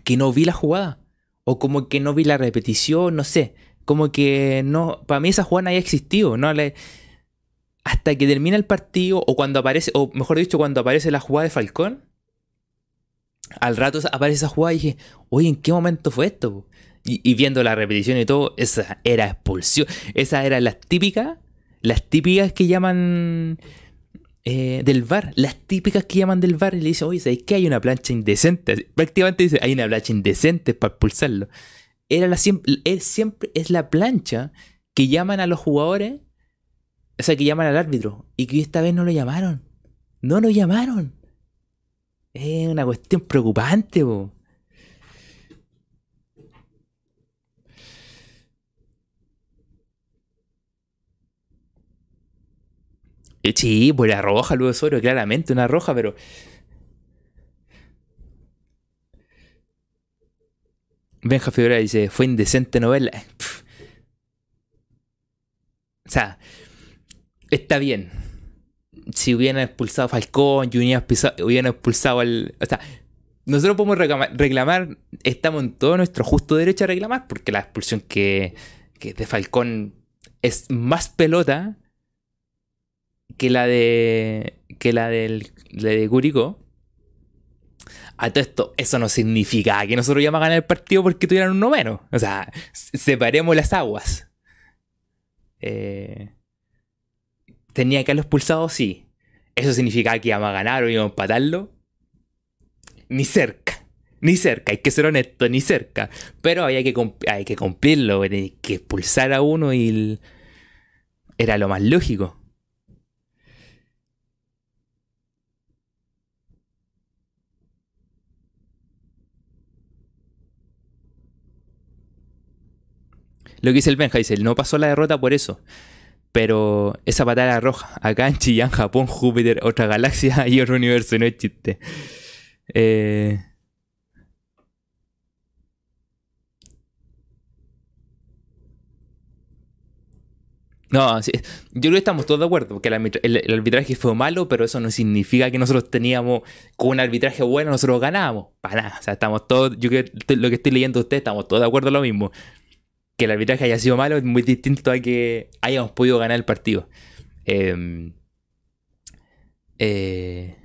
que no vi la jugada. O como que no vi la repetición, no sé. Como que no. Para mí esa jugada no había existido. No le, hasta que termina el partido, o cuando aparece, o mejor dicho, cuando aparece la jugada de Falcón, al rato aparece esa jugada y dije, oye, ¿en qué momento fue esto? po?" Y, viendo la repetición y todo, esa era expulsión. Esa era las típicas, las típicas que llaman eh, del bar, las típicas que llaman del bar y le dicen, oye, ¿sabes qué? Hay una plancha indecente. Prácticamente dice, hay una plancha indecente para expulsarlo. Era la siempre, es siempre es la plancha que llaman a los jugadores, o sea, que llaman al árbitro, y que esta vez no lo llamaron. No lo llamaron. Es una cuestión preocupante, po. Sí, pues la roja, Luis Osorio, claramente una roja, pero. Benja Figueroa dice, fue indecente novela. Pff. O sea, está bien. Si hubieran expulsado a Falcón y hubieran expulsado, hubieran expulsado al. O sea, nosotros podemos reclamar, reclamar, estamos en todo nuestro justo derecho a reclamar, porque la expulsión que, que de Falcón es más pelota que la de. que la del la de Curicó. A todo esto, eso no significa que nosotros íbamos a ganar el partido porque tuvieran uno menos. O sea, separemos las aguas. Eh, ¿Tenía que haberlo expulsado? Sí. ¿Eso significa que íbamos a ganar o íbamos a empatarlo? Ni cerca. Ni cerca, hay que ser honesto, ni cerca. Pero había que, hay que cumplirlo, que expulsar a uno y era lo más lógico. Lo que dice el Benja, dice, no pasó la derrota por eso. Pero esa patada roja. Acá en Chillán, Japón, Júpiter, otra galaxia y otro universo, no es chiste. Eh, No, yo creo que estamos todos de acuerdo, porque el, arbitra- el- el arbitraje fue malo, pero eso no significa que nosotros teníamos, con un arbitraje bueno, nosotros ganábamos. Para nada, o sea, estamos todos, yo creo que lo que estoy leyendo de ustedes, estamos todos de acuerdo en lo mismo. Que el arbitraje haya sido malo es muy distinto a que hayamos podido ganar el partido. Eh, eh,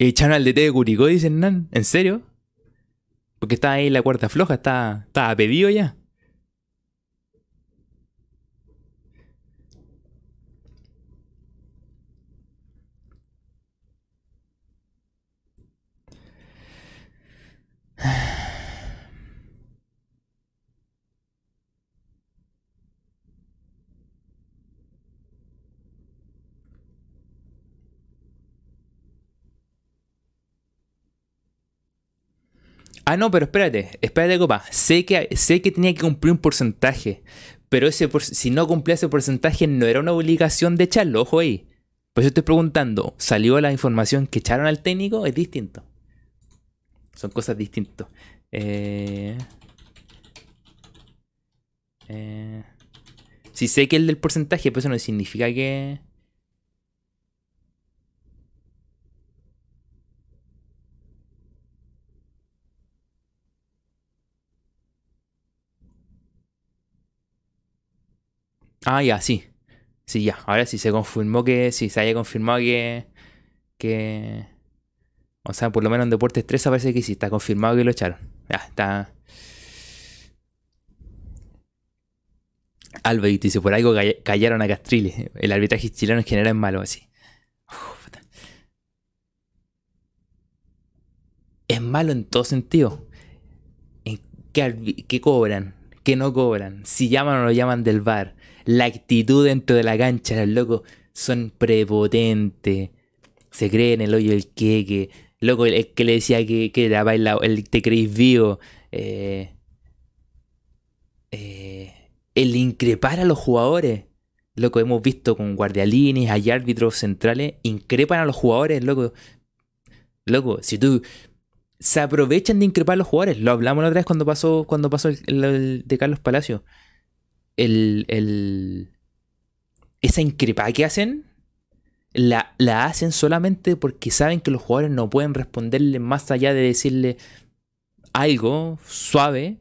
echaron al DT de Curicó, dicen Nan, ¿en serio? Porque estaba ahí la cuarta floja, estaba, estaba pedido ya. Ah, no, pero espérate, espérate, copa. Sé que, sé que tenía que cumplir un porcentaje, pero ese por- si no cumplía ese porcentaje no era una obligación de echarlo, ojo ahí. Pues yo estoy preguntando, ¿salió la información que echaron al técnico? Es distinto. Son cosas distintas. Eh, eh, si sé que el del porcentaje, pues eso no significa que... Ah, ya, sí. Sí, ya. Ahora sí se confirmó que. Sí, se haya confirmado que. Que. O sea, por lo menos en Deportes 3 parece que sí, está confirmado que lo echaron. Ya, está. Alba dice, por algo callaron a Castrile. El arbitraje chileno en general es malo así. es malo en todo sentido. ¿En qué, cobran? ¿Qué no cobran? Si llaman o no llaman del bar. La actitud dentro de la cancha, los locos son prepotentes. Se creen el hoyo del queque. Loco, el, que le decía que, que el te creéis vivo. Eh, eh, el increpar a los jugadores. Loco, hemos visto con guardialines, hay árbitros centrales, increpan a los jugadores, loco. Loco, si tú se aprovechan de increpar a los jugadores. Lo hablamos la otra vez cuando pasó, cuando pasó el, de Carlos Palacio. El, el, esa increpa que hacen, la, la, hacen solamente porque saben que los jugadores no pueden responderle más allá de decirle algo suave.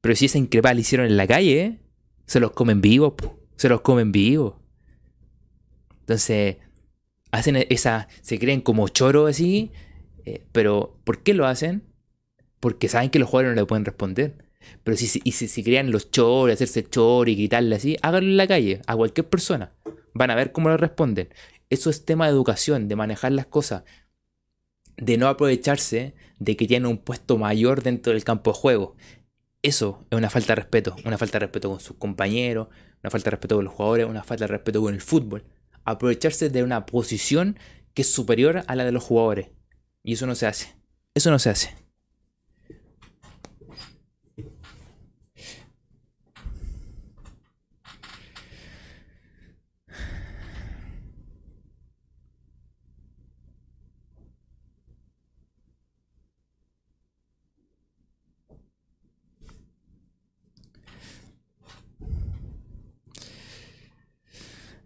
Pero si esa increpa la hicieron en la calle, se los comen vivos. Se los comen vivos. Entonces, hacen esa. Se creen como choro así eh, pero, ¿por qué lo hacen? Porque saben que los jugadores no le pueden responder. Pero si, si, si crean los chores, hacerse chor y gritarle así, háganlo en la calle, a cualquier persona. Van a ver cómo le responden. Eso es tema de educación, de manejar las cosas. De no aprovecharse de que tienen un puesto mayor dentro del campo de juego. Eso es una falta de respeto. Una falta de respeto con sus compañeros, una falta de respeto con los jugadores, una falta de respeto con el fútbol. Aprovecharse de una posición que es superior a la de los jugadores. Y eso no se hace. Eso no se hace.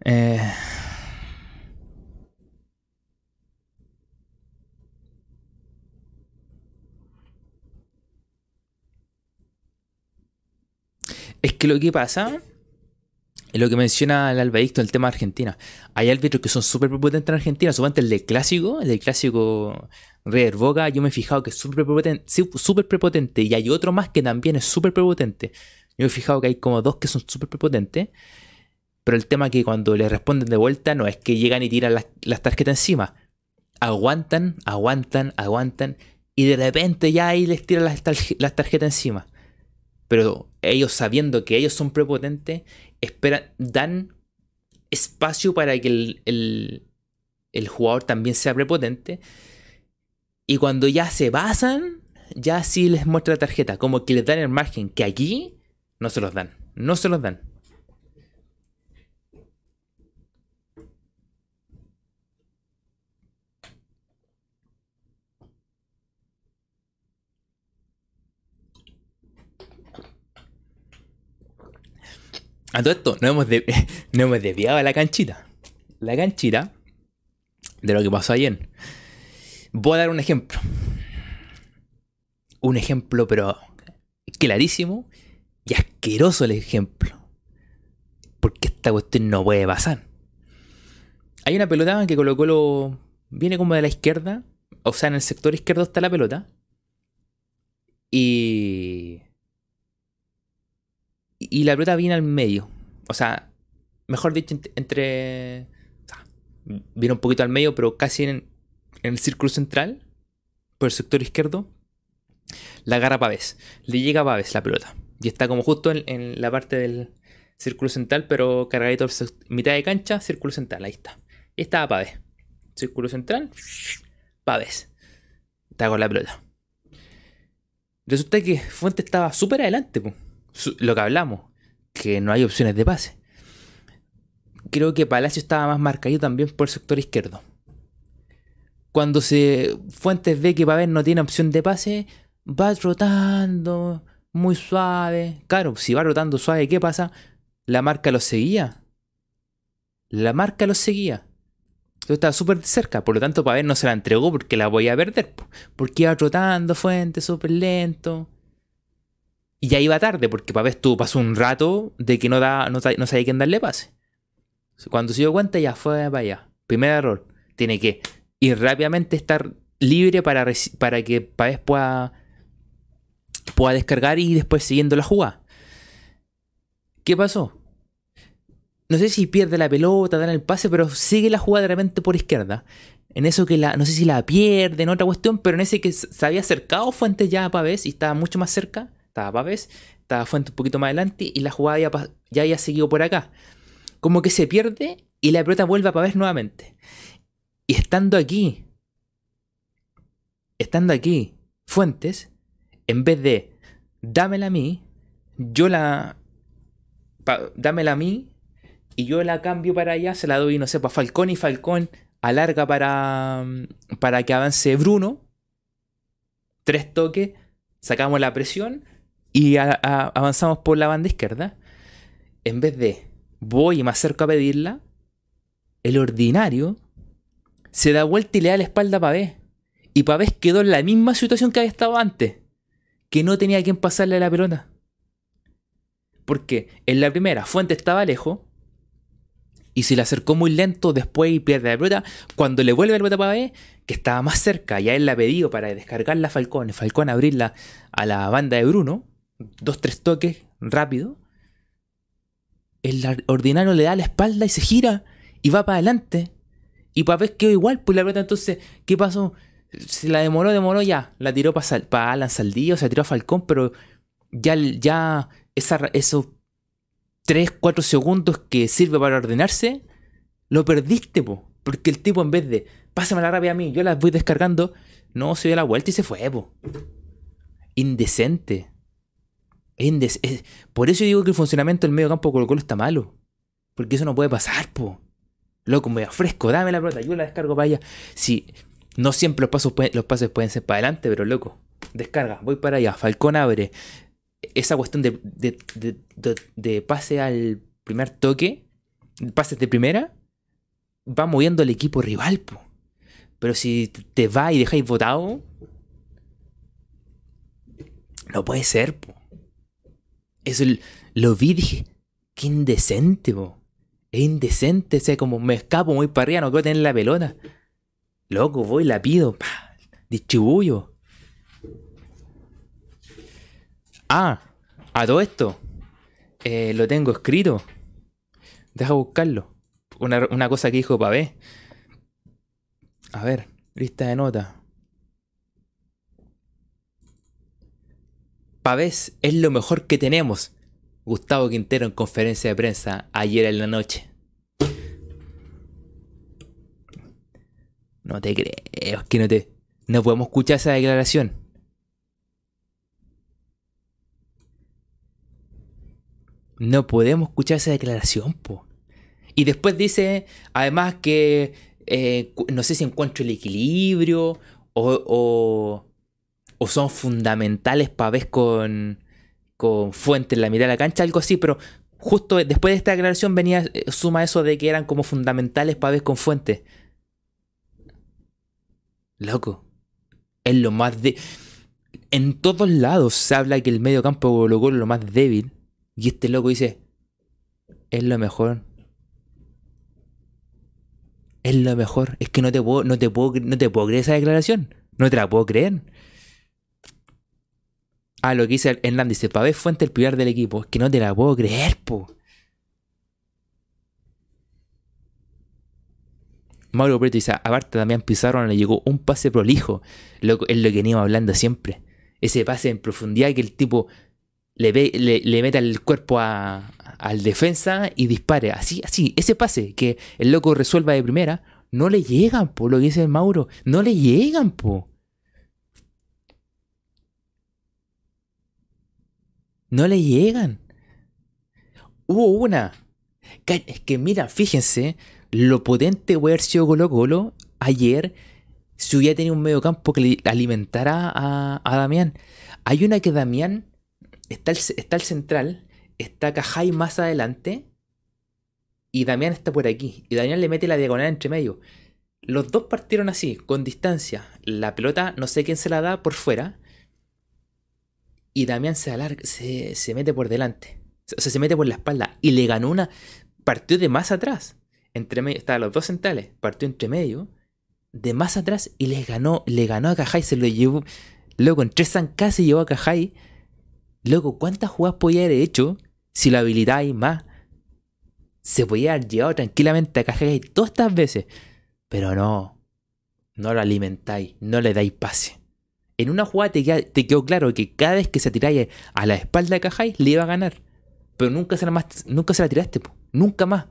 Eh... Es que lo que pasa es lo que menciona el albadicto en el tema de Argentina. Hay árbitros que son súper prepotentes en Argentina. Suponte el del clásico, el del clásico River Boca, yo me he fijado que es súper prepotente, super prepotente. Y hay otro más que también es súper prepotente. Yo me he fijado que hay como dos que son súper prepotentes. Pero el tema es que cuando le responden de vuelta no es que llegan y tiran las, tarjetas encima. Aguantan, aguantan, aguantan. Y de repente ya ahí les tiran las, las tarjetas encima pero ellos sabiendo que ellos son prepotentes, esperan, dan espacio para que el, el, jugador también sea prepotente. Y cuando ya se basan, ya sí les muestra la tarjeta, como que les dan el margen, que aquí no se los dan, no se los dan. A todo esto, no hemos, no hemos desviado la canchita. La canchita de lo que pasó ayer. Voy a dar un ejemplo. Un ejemplo, pero clarísimo y asqueroso el ejemplo. Porque esta cuestión no puede pasar. Hay una pelota que colocó lo. Viene como de la izquierda. O sea, en el sector izquierdo está la pelota. Y y la pelota viene al medio. O sea, mejor dicho, entre. O sea, viene un poquito al medio, pero casi en, el círculo central, por el sector izquierdo. La agarra Pavés. Le llega a Pavés la pelota. Y está como justo en, la parte del círculo central, pero cargadito mitad de cancha, círculo central. Ahí está. Y estaba Pavés. Círculo central, Pavés. Está con la pelota. Resulta que Fuente estaba súper adelante, pues lo que hablamos, que no hay opciones de pase. Creo que Palacio estaba más marcado también por el sector izquierdo. Cuando se Fuentes ve que Pavel no tiene opción de pase, va rotando muy suave. Claro, si va rotando suave, ¿qué pasa? La marca lo seguía. La marca lo seguía. Entonces estaba súper cerca, por lo tanto Pavel no se la entregó porque la voy a perder. Porque iba rotando Fuentes súper lento. Y ya iba tarde, porque Pavés tuvo pasó un rato de que no, da, no, sabía quién darle pase. Cuando se dio cuenta, ya fue para allá. Primer error. Tiene que ir rápidamente estar libre para, para que Pavés pueda, pueda descargar y después siguiendo la jugada. ¿Qué pasó? No sé si pierde la pelota, da el pase, pero sigue la jugada de repente por izquierda. En eso que la, no sé si la pierde, en otra cuestión, pero en ese que se había acercado Fuentes ya a Pavés y estaba mucho más cerca, estaba Pavés, estaba Fuentes un poquito más adelante y la jugada ya, ya había seguido por acá. Como que se pierde y la pelota vuelve a Pavés nuevamente. Y estando aquí, estando aquí, Fuentes, en vez de dámela a mí, yo la. dámela a mí y yo la cambio para allá, se la doy, no sé, para Falcón y Falcón alarga para, para que avance Bruno. Tres toques, sacamos la presión y avanzamos por la banda izquierda. En vez de voy y me acerco a pedirla, el ordinario se da vuelta y le da la espalda a Pavés. Y Pavés quedó en la misma situación que había estado antes. Que no tenía quien pasarle la pelota. Porque en la primera Fuente estaba lejos. Y se le acercó muy lento después y pierde la pelota. Cuando le vuelve la pelota a Pavés, que estaba más cerca, ya él la pedido para descargar la Falcón. Falcón abrirla a la banda de Bruno. Dos, tres toques rápido. El ordinario le da la espalda y se gira y va para adelante. Y Pavés quedó igual, pues la pelota entonces, ¿qué pasó? Se la demoró, demoró ya. La tiró para pa Alan Saldillo, se la tiró a Falcón, pero ya, ya esos 3, 4 segundos que sirve para ordenarse, lo perdiste, po. Porque el tipo en vez de, pásame la rabia a mí, yo la voy descargando, no, se dio la vuelta y se fue, po. Indecente. Por eso digo que el funcionamiento del medio campo Colo Colo está malo. Porque eso no puede pasar, po. Loco, me ofrezco, dame la pelota, yo la descargo para allá. Si no siempre los pasos, los pasos pueden ser para adelante, pero loco, descarga, voy para allá. Falcón abre. Esa cuestión de, de, pase al primer toque, pases de primera, va moviendo al equipo rival. Po. Pero si te va y dejáis votado, no puede ser. Po. Eso lo vi dije, qué indecente. Po. Es indecente, o como me escapo muy para arriba, no quiero tener la pelota. Loco, voy, la pido, distribuyo. Ah, a todo esto, eh, lo tengo escrito. Deja buscarlo. Una, cosa que dijo Pavé. A ver, lista de nota. Pavés es lo mejor que tenemos. Gustavo Quintero en conferencia de prensa ayer en la noche. No te creo, que no te. No podemos escuchar esa declaración. No podemos escuchar esa declaración, po. Y después dice, además, que eh, no sé si encuentro el equilibrio o, o son fundamentales para ver con, con Fuente en la mitad de la cancha, algo así, pero justo después de esta declaración venía, eh, suma eso de que eran como fundamentales para ver con Fuente. Loco, es lo más de... En todos lados se habla que el medio campo lo es lo más débil. Y este loco dice, es lo mejor. Es lo mejor. Es que no te puedo, no te puedo, no te puedo creer esa declaración. No te la puedo creer. Ah, lo que dice Hernández, dice, Fuente el pilar del equipo. Es que no te la puedo creer, po. Mauro Preto dice, aparte también Pizarro le llegó un pase prolijo. es lo que venimos hablando siempre. Ese pase en profundidad que el tipo le, le, meta el cuerpo al defensa y dispare. Así, así. Ese pase que el loco resuelva de primera, no le llegan, po, lo que dice Mauro. No le llegan, po. No le llegan. Hubo una. Es que mira, fíjense lo potente puede haber sido Colo Colo ayer si hubiera tenido un medio campo que le alimentara a, Damián. Hay una que Damián está el, está el central, está Cajay más adelante y Damián está por aquí. Y Damián le mete la diagonal entre medio. Los dos partieron así, con distancia. La pelota, no sé quién se la da por fuera y Damián se, alarga, se, se mete por delante. O sea, se mete por la espalda. Y le ganó una. Partió de más atrás. entre medio, estaban los dos centrales, partió entre medio, de más atrás y les ganó, le ganó a Cajay, se lo llevó. Loco, en tres zancas se llevó a Cajay. Loco, ¿cuántas jugadas podía haber hecho si lo habilitáis más? Se podía haber llevado tranquilamente a Cajay todas estas veces. Pero no, no lo alimentáis, no le dais pase. En una jugada te, quedó claro que cada vez que se tiráis a la espalda de Cajay le iba a ganar. Pero nunca se la, más, nunca se la tiraste, nunca más.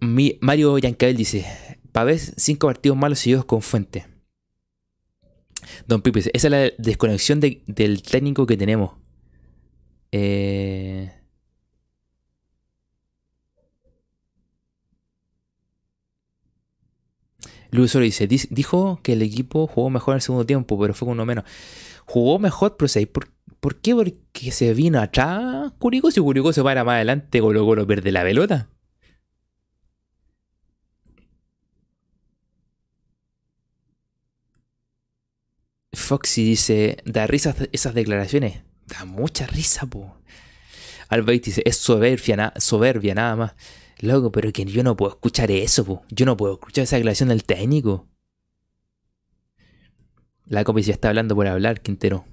Mario Yancabel dice: Pavés, cinco partidos malos seguidos con Fuente. Don Pipe esa es la desconexión del técnico que tenemos. Eh... Luis Oro dice, dijo que el equipo jugó mejor en el segundo tiempo, pero fue con uno menos. Jugó mejor, pero ¿sabes por, por qué? Porque se vino atrás Curicó. Si Curicó se para más adelante, Colo Colo pierde la pelota. Foxy dice, da risa esas declaraciones. Da mucha risa, po. Albait dice, es soberbia, soberbia nada más. Loco, pero que yo no puedo escuchar eso, po. Yo no puedo escuchar esa declaración del técnico. La copia ya está hablando por hablar, Quintero.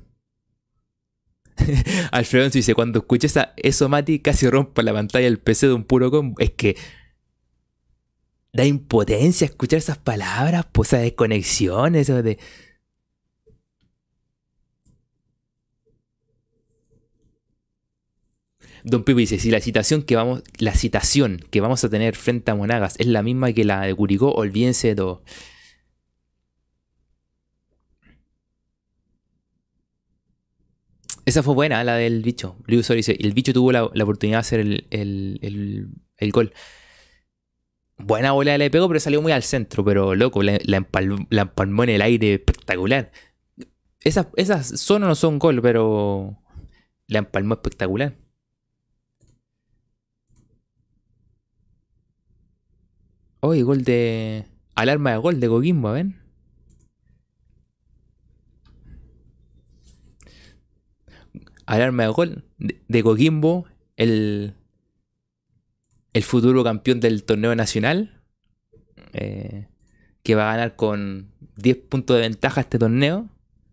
Alfredo dice, cuando escuché eso, Mati, casi rompa la pantalla del PC de un puro combo. Es que da impotencia escuchar esas palabras, pues esa desconexión, eso de... Don Pipe dice, si la citación que vamos, la citación que vamos a tener frente a Monagas es la misma que la de Curicó, olvídense de todo. Esa fue buena, la del bicho. Luis dice, el bicho tuvo la, oportunidad de hacer el, gol. Buena bola le pegó, pero salió muy al centro. Pero loco, la, empalmó, en el aire espectacular. Esas, esas son o no son gol, pero la empalmó espectacular. Oye, gol de. Alarma de gol de Coquimbo, ¿ven? Alarma de gol de, Coquimbo, el, el futuro campeón del torneo nacional, eh, que va a ganar con 10 puntos de ventaja este torneo,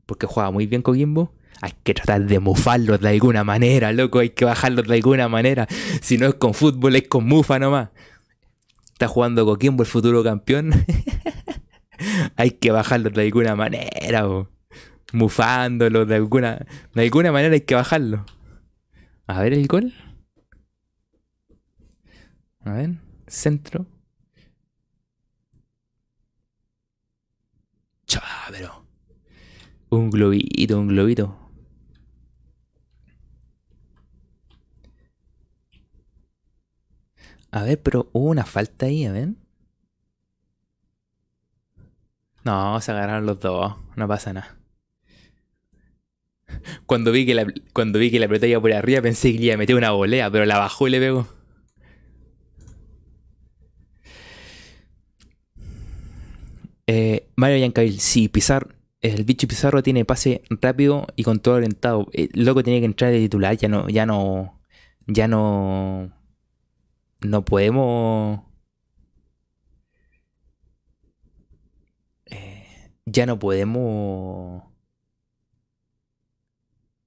porque juega muy bien Coquimbo. Hay que tratar de mufarlos de alguna manera, loco, hay que bajarlos de alguna manera. Si no es con fútbol, es con mufa nomás está jugando Coquimbo, el futuro campeón, hay que bajarlo de alguna manera, mufándolo de alguna, de alguna manera hay que bajarlo. A ver el gol. A ver, centro. Chá, pero. Un globito, un globito. A ver, pero hubo una falta ahí, a ver. No, se agarraron los dos. No pasa nada. Cuando vi que la, cuando vi que la pelota iba por arriba pensé que iba a meter una volea, pero la bajó y le pegó. Eh, Mario Yancavil, sí, Pizarro, el bicho Pizarro tiene pase rápido y con todo orientado. El eh, loco tiene que entrar de titular, ya no, ya no, ya no no podemos... Eh, ya no podemos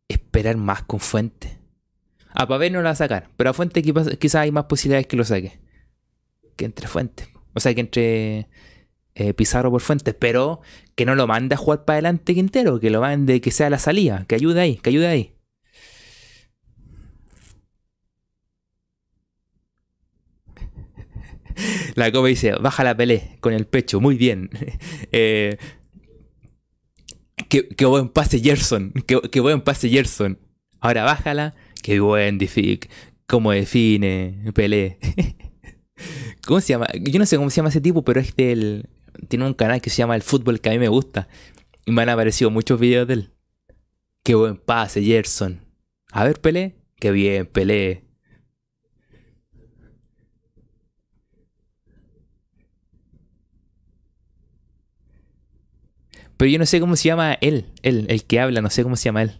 esperar más con Fuente. A Pavé no la va a sacar, pero a Fuente quizás hay más posibilidades que lo saque. Que entre Fuente. O sea, que entre eh, Pizarro por Fuente, pero que no lo mande a jugar para adelante Quintero, que lo mande, que sea la salida, que ayude ahí, que ayude ahí. La copa dice, baja la pelea con el pecho, muy bien. Eh, qué, buen pase Gerson, qué, buen pase Gerson. Ahora bájala, qué buen define, cómo define Pelé. ¿Cómo se llama? Yo no sé cómo se llama ese tipo, pero es del... Tiene un canal que se llama El Fútbol que a mí me gusta. Y me han aparecido muchos videos de él. Qué buen pase, Gerson. A ver, Pelé. Qué bien, Pelé. Pero yo no sé cómo se llama él, él, el que habla, no sé cómo se llama él.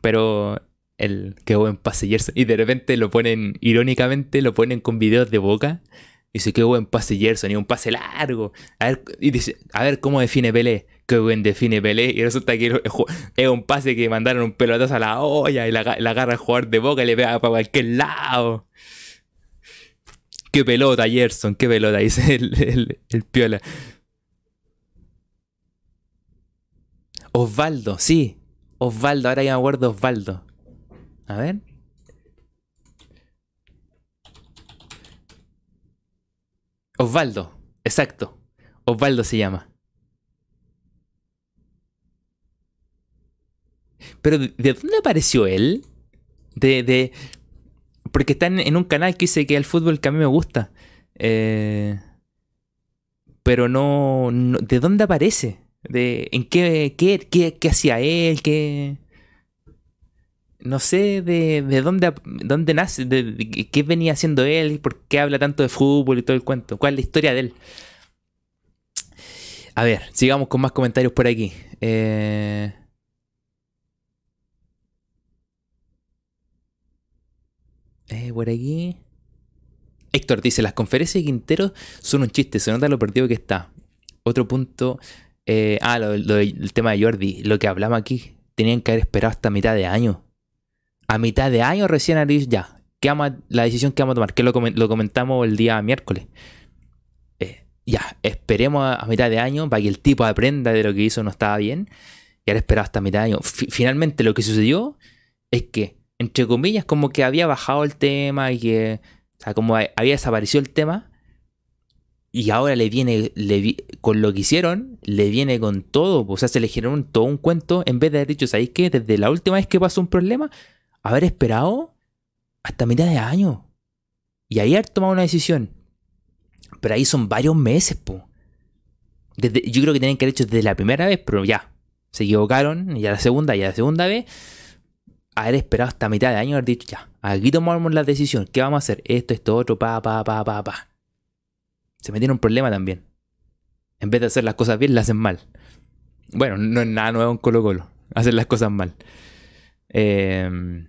Pero el qué buen pase Gerson. Y de repente lo ponen, irónicamente, lo ponen con videos de boca. Y dice, qué buen pase Gerson, y un pase largo. A ver, y dice, a ver cómo define Pelé. Qué buen define Pelé. Y resulta que es un pase que mandaron un pelotazo a la olla y la, agarra el jugador de boca y le pega para cualquier lado. Qué pelota, Gerson, qué pelota, dice el, el piola. Osvaldo, sí. Osvaldo, ahora ya me acuerdo Osvaldo. A ver. Osvaldo, exacto. Osvaldo se llama. Pero ¿de, dónde apareció él? De, de, porque está en, un canal que dice que el fútbol que a mí me gusta. Eh, pero no, ¿De dónde aparece? De, ¿En qué, qué, qué, qué hacía él? ¿Qué, no sé de, de dónde, dónde nace, de, qué venía haciendo él, por qué habla tanto de fútbol y todo el cuento, cuál es la historia de él. A ver, sigamos con más comentarios por aquí. Eh... Eh, por aquí. Héctor dice, las conferencias de Quintero son un chiste, se nota lo perdido que está. Otro punto, eh, ah, lo, el tema de Jordi, lo que hablamos aquí, tenían que haber esperado hasta mitad de año a mitad de año recién dicho ya, ¿qué la decisión que vamos a tomar, que lo, comentamos el día miércoles. Eh, ya, esperemos a, mitad de año para que el tipo aprenda de lo que hizo no estaba bien. Y ahora esperado hasta mitad de año. finalmente lo que sucedió es que, entre comillas, como que había bajado el tema y que, o sea, como había desaparecido el tema. Y ahora le viene, con lo que hicieron, le viene con todo. O sea, se le generaron todo un cuento en vez de haber dicho, ¿sabéis qué? Desde la última vez que pasó un problema, haber esperado hasta mitad de año. Y ahí haber tomado una decisión. Pero ahí son varios meses, po. Yo creo que tienen que haber hecho desde la primera vez, pero ya. Se equivocaron, y a la segunda, y a la segunda vez. Haber esperado hasta mitad de año, haber dicho, ya, aquí tomamos la decisión. ¿Qué vamos a hacer? Esto, esto, otro, pa, pa, pa, pa, pa. Se metieron un problema también. En vez de hacer las cosas bien, las hacen mal. Bueno, no es nada nuevo en Colo Colo. Hacer las cosas mal. Eh,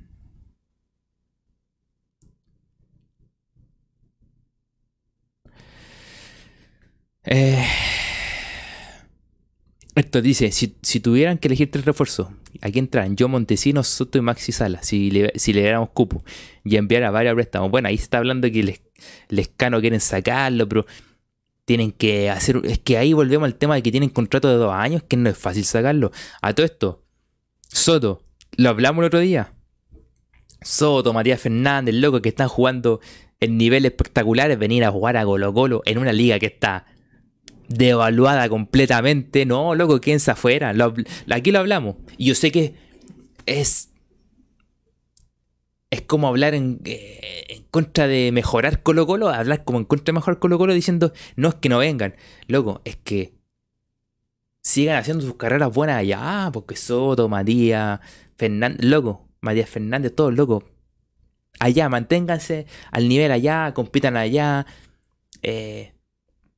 Eh, esto dice, si, tuvieran que elegir tres refuerzos, aquí entran yo, Montesino, Soto y Maxi Sala, si le, si le diéramos cupo y enviar a varios préstamos. Bueno, ahí se está hablando que les, Lescano quieren sacarlo, pero tienen que hacer... Es que ahí volvemos al tema de que tienen contrato de dos años, que no es fácil sacarlo. A todo esto, Soto, lo hablamos el otro día. Soto, María Fernández, loco, que están jugando en niveles espectaculares, venir a jugar a Colo Colo en una liga que está devaluada completamente. No, loco, quédense afuera. aquí lo hablamos. Y yo sé que es. Es como hablar en, eh, en, contra de mejorar Colo Colo, hablar como en contra de mejorar Colo Colo diciendo, no es que no vengan. Loco, es que sigan haciendo sus carreras buenas allá, porque Soto, Matías, Fernández, loco, Matías Fernández, todos locos. Allá, manténganse al nivel allá, compitan allá. Eh,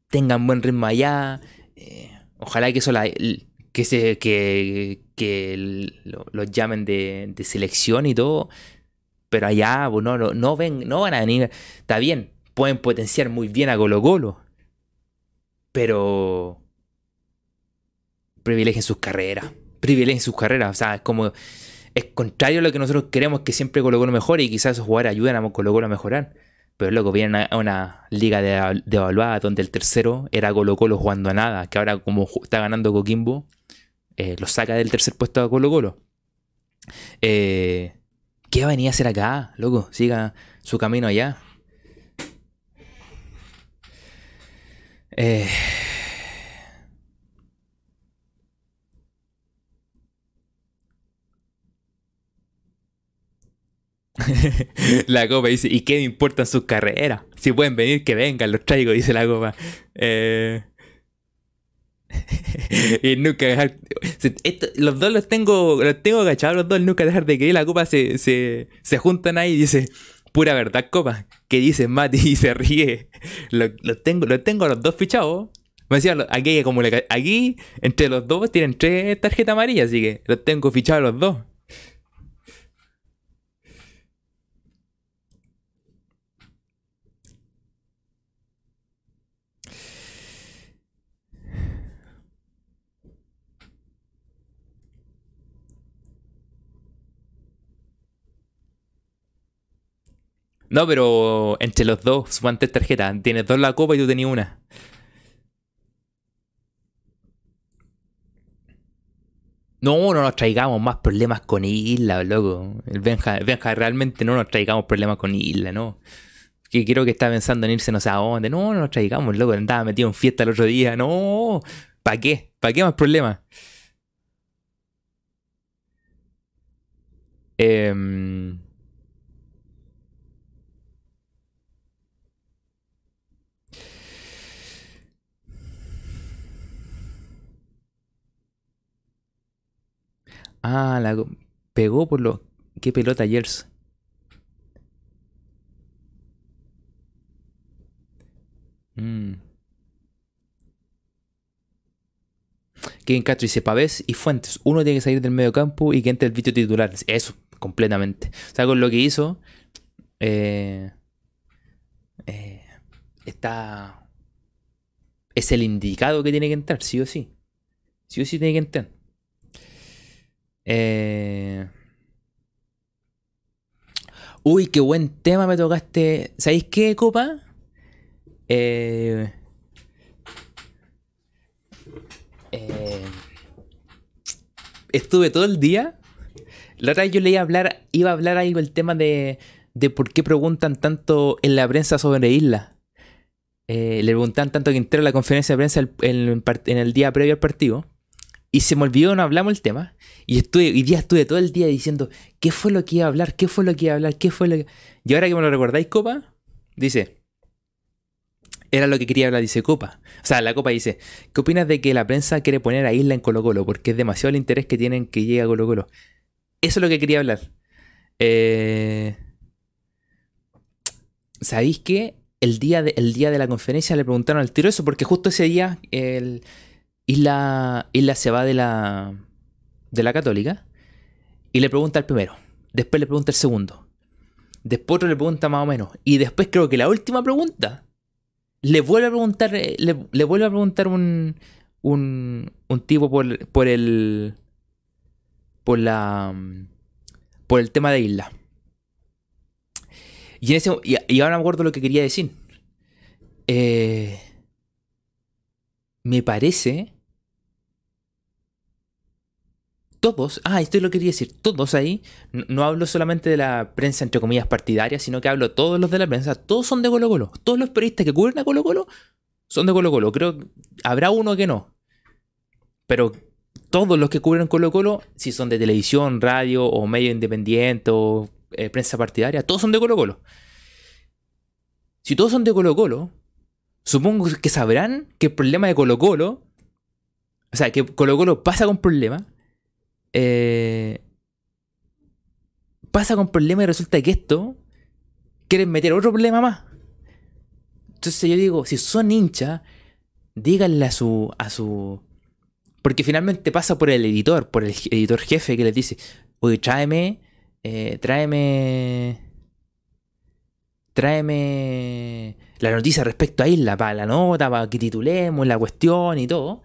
tengan buen ritmo allá. Eh, ojalá que eso que se que, que los llamen de, selección y todo. Pero allá no, no, ven, no van a venir. Está bien, pueden potenciar muy bien a Colo Colo. Pero privilegien sus carreras. Privilegien sus carreras. O sea, es como. Es contrario a lo que nosotros queremos que siempre Colo Colo mejore y quizás esos jugadores ayuden a Colo Colo a mejorar. Pero luego viene a una liga de, de evaluada donde el tercero era Colo Colo jugando a nada, que ahora como está ganando Coquimbo, eh, lo saca del tercer puesto a Colo Colo. Eh, ¿Qué va a venir a hacer acá, loco? Siga su camino allá. Eh, la copa dice, ¿y qué me importan sus carreras? Si pueden venir, que vengan, los traigo, dice la copa. Eh, y nunca dejar... los dos los tengo, los tengo agachados, los dos, nunca dejar de que la copa se, se, se juntan ahí y dice, pura verdad, copa. ¿Qué dice Mati? Y se ríe. Los, tengo, los tengo los dos fichados. Me decía, aquí, aquí, entre los dos tienen tres tarjetas amarillas, así que los tengo fichados los dos. No, pero entre los dos suman tres tarjetas. Tienes dos la copa y tú tenías una. No, no nos traigamos más problemas con Isla, loco. El Benja, Benja, realmente no nos traigamos problemas con Isla, ¿no? Que creo que está pensando en irse no sé a dónde. No, no nos traigamos, loco. Andaba metido en fiesta el otro día. No, ¿para qué? ¿Para qué más problemas? Eh, Ah, la pegó por lo. ¿Qué pelota ayer? Mm. Kevin Castro dice Pavés y Fuentes. Uno tiene que salir del medio campo y que entre el bicho titular. Eso, completamente. O sea, con lo que hizo. Eh, eh, está. Es el indicado que tiene que entrar, sí o sí. Sí o sí tiene que entrar. Eh... Uy, qué buen tema me tocaste. ¿Sabéis qué, Copa? Eh... Eh... Estuve todo el día. La otra vez yo le iba a hablar, iba a hablar algo el tema de, de por qué preguntan tanto en la prensa sobre Isla. Eh, le preguntan tanto que entera la conferencia de prensa en, en el día previo al partido. Y se me olvidó, no hablamos el tema. Y estuve, hoy día estuve todo el día diciendo, ¿qué fue lo que iba a hablar? ¿Qué fue lo que iba a hablar? ¿Qué fue lo que... Y ahora que me lo recordáis, Copa, dice, era lo que quería hablar, dice Copa. O sea, la Copa dice, ¿qué opinas de que la prensa quiere poner a Isla en Colo Colo? Porque es demasiado el interés que tienen que llegue a Colo Colo. Eso es lo que quería hablar. Eh... ¿Sabéis qué? El día, de, el día de la conferencia le preguntaron al tiro eso, porque justo ese día el, Isla, Isla se va de la, de la católica y le pregunta al primero. Después le pregunta al segundo. Después otro le pregunta más o menos. Y después creo que la última pregunta le vuelve a preguntar, eh, le, vuelve a preguntar un, un, un tipo por, por el, por la, por el tema de Isla. Y, en ese, y, ahora me acuerdo lo que quería decir. Eh, me parece todos, ah, esto es lo que quería decir, todos ahí, no, hablo solamente de la prensa entre comillas partidaria, sino que hablo todos los de la prensa, todos son de Colo Colo, todos los periodistas que cubren a Colo Colo son de Colo Colo, creo que habrá uno que no, pero todos los que cubren Colo Colo, si son de televisión, radio o medio independiente o eh, prensa partidaria, todos son de Colo Colo. Si todos son de Colo Colo, supongo que sabrán que el problema de Colo Colo, o sea, que Colo Colo pasa con problemas, eh, pasa con problemas y resulta que esto quieren meter otro problema más. Entonces yo digo, si son hinchas, díganle a su, a su... Porque finalmente pasa por el editor, por el editor jefe que les dice, oye, tráeme, eh, tráeme, tráeme la noticia respecto a Isla, para la nota, para que titulemos la cuestión y todo.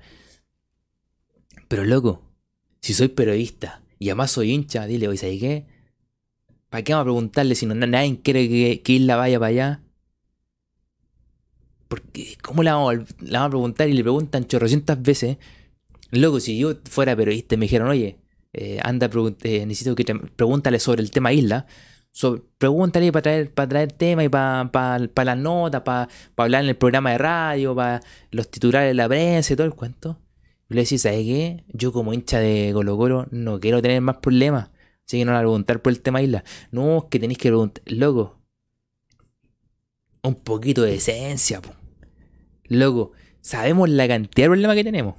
Pero loco, si soy periodista y además soy hincha, dile, oye, ¿sabes qué? ¿Para qué vamos a preguntarle si no, nadie quiere que, Isla vaya para allá? Porque, ¿cómo le vamos, a preguntar? Y le preguntan chorrocientas veces. Luego, si yo fuera periodista y me dijeron, oye, eh, anda, eh, necesito que te pregúntale sobre el tema Isla. pregúntale para traer, para traer tema y para, para, para las notas, para, para hablar en el programa de radio, para los titulares de la prensa y todo el cuento le decís, ¿sabes qué? Yo como hincha de Colo Colo no quiero tener más problemas. Así que no la a preguntar por el tema isla. No, es que tenéis que preguntar. Loco. Un poquito de esencia, po. Loco, sabemos la cantidad de problemas que tenemos.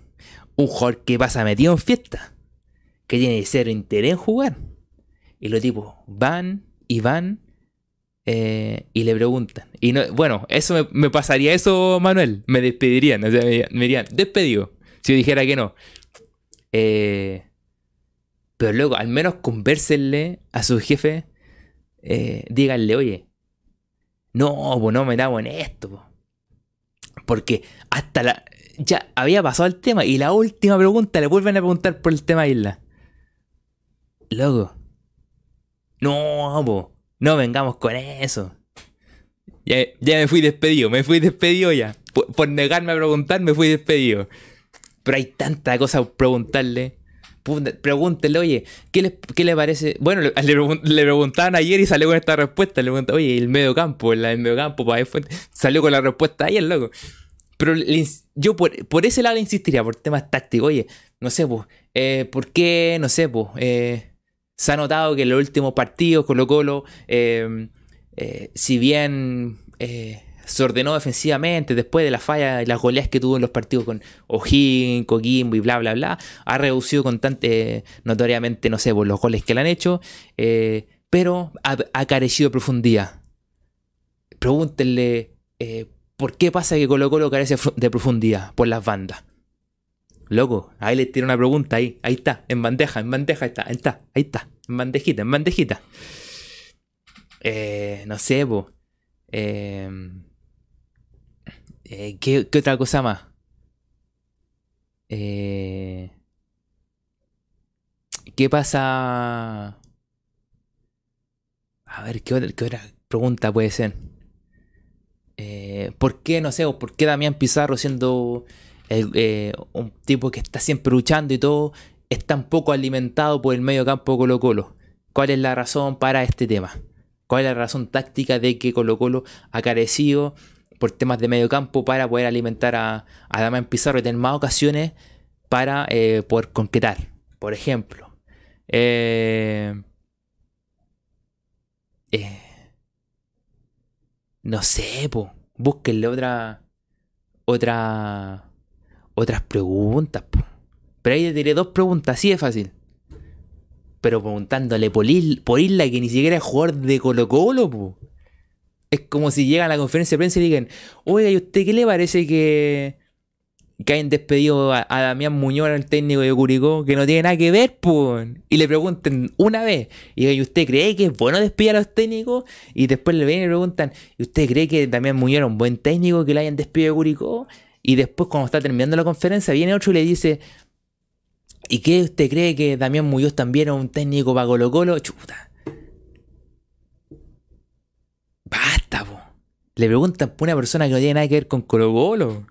Un jugador que pasa metido en fiesta. Que tiene cero interés en jugar. Y los tipos van y van eh, y le preguntan. Y no, bueno, eso me, pasaría eso, Manuel. Me despedirían. Me dirían, despedido. Si yo dijera que no. Eh, pero luego, al menos convérsenle a su jefe. Eh, díganle, oye, no, pues no metamos en esto. Porque hasta la. Ya había pasado el tema y la última pregunta le vuelven a preguntar por el tema isla. Luego. No, po, no vengamos con eso. Ya, ya me fui despedido, me fui despedido ya. Por, por negarme a preguntar, me fui despedido. Pero hay tanta cosa por preguntarle. Puta, Pregúntenle, oye, ¿qué le, qué le parece? Bueno, le, le pregun- le preguntaban ayer y salió con esta respuesta. Le preguntaban, oye, el medio campo, el, el medio campo, salió con la respuesta ayer, loco. Pero yo por, por ese lado le insistiría, por temas tácticos. Oye, no sé, pues, eh, ¿por qué, no sé, pues, eh, se ha notado que en los últimos partidos Colo Colo, eh, si bien se ordenó defensivamente después de la falla y las goleadas que tuvo en los partidos con O'Higgins, Coquimbo y bla, bla, bla, ha reducido constante, notoriamente, no sé, por los goles que le han hecho, eh, pero ha, carecido de profundidad. Pregúntenle, eh, ¿por qué pasa que Colo Colo carece de profundidad por las bandas? Loco, ahí les tiro una pregunta ahí, ahí está, en bandeja, en bandeja está, ahí está, ahí está, en bandejita, en bandejita. Eh, no sé, po. Eh, eh, ¿qué, qué otra cosa más? Eh, ¿Qué pasa? A ver, ¿qué otra, qué otra pregunta puede ser? Eh, ¿Por qué, no sé, o por qué Damián Pizarro siendo eh, un tipo que está siempre luchando y todo, es tan poco alimentado por el medio campo Colo Colo? ¿Cuál es la razón para este tema? ¿Cuál es la razón táctica de que Colo Colo ha carecido por temas de medio campo para poder alimentar a, a Damián Pizarro y tener más ocasiones para eh, poder concretar? Por ejemplo, eh, eh, no sé, po, búsquenle otra, otra, otras preguntas. Pero ahí le tiré dos preguntas, así de fácil. Pero preguntándole por, Isla, por Isla que ni siquiera es jugador de Colo Colo, po. Es como si llegan a la conferencia de prensa y digan, oiga, ¿y usted qué le parece que, que hayan despedido a, a Damián Muñoz, el técnico de Curicó, que no tiene nada que ver, po? Y le pregunten una vez, y ¿y usted cree que es bueno despedir a los técnicos? Y después le vienen y preguntan, ¿y usted cree que Damián Muñoz era un buen técnico que le hayan despedido de Curicó? Y después cuando está terminando la conferencia viene otro y le dice, ¿y qué usted cree que Damián Muñoz también era un técnico para Colo Colo? Chuta. Basta, po. Le preguntan por una persona que no tiene nada que ver con Colo Colo.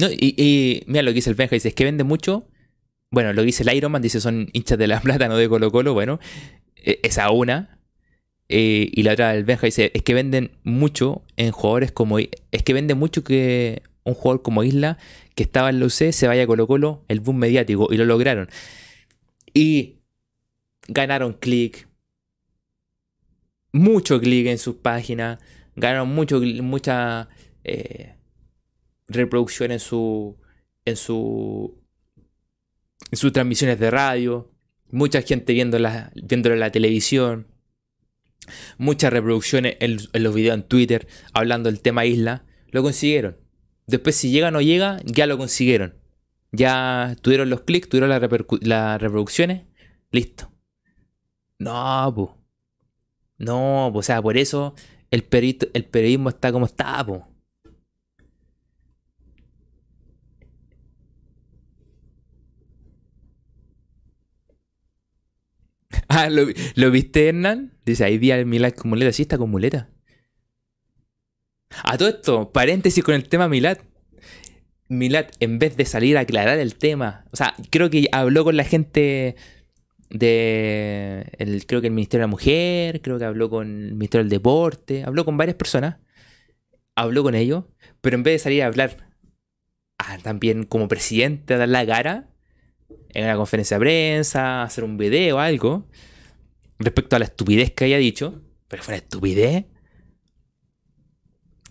No, y, mira lo que dice el Benja, dice, que vende mucho. Bueno, lo dice el Iron Man, dice, son hinchas de la plata, no de Colo Colo. Bueno, eh, esa una. Eh, y la otra, el Benja dice, es que venden mucho en jugadores como... Es que vende mucho que un jugador como Isla, que estaba en la UC, se vaya a Colo Colo, el boom mediático, y lo lograron. Y ganaron click, mucho click en sus páginas, ganaron mucho, mucha eh, reproducción en su, en su, en sus transmisiones de radio, mucha gente viéndola, viéndolo en la televisión, muchas reproducciones en, los videos en Twitter hablando del tema isla, lo consiguieron. Después si llega o no llega, ya lo consiguieron. Ya tuvieron los clics, tuvieron las reproducciones, listo. No, pues. No, po, o sea, por eso el, perito- el periodismo está como está, po. Ah, ¿lo, vi- lo viste, Hernán? Dice, hay día el Milad con muleta. Sí, está con muleta. A todo esto, paréntesis con el tema Milad. Milad, en vez de salir a aclarar el tema, o sea, creo que habló con la gente de, el, creo que el Ministerio de la Mujer, creo que habló con el Ministerio del Deporte, habló con varias personas, habló con ellos, pero en vez de salir a hablar ah, también como presidente, a dar la cara en una conferencia de prensa, hacer un video o algo, respecto a la estupidez que haya dicho, pero fue una estupidez,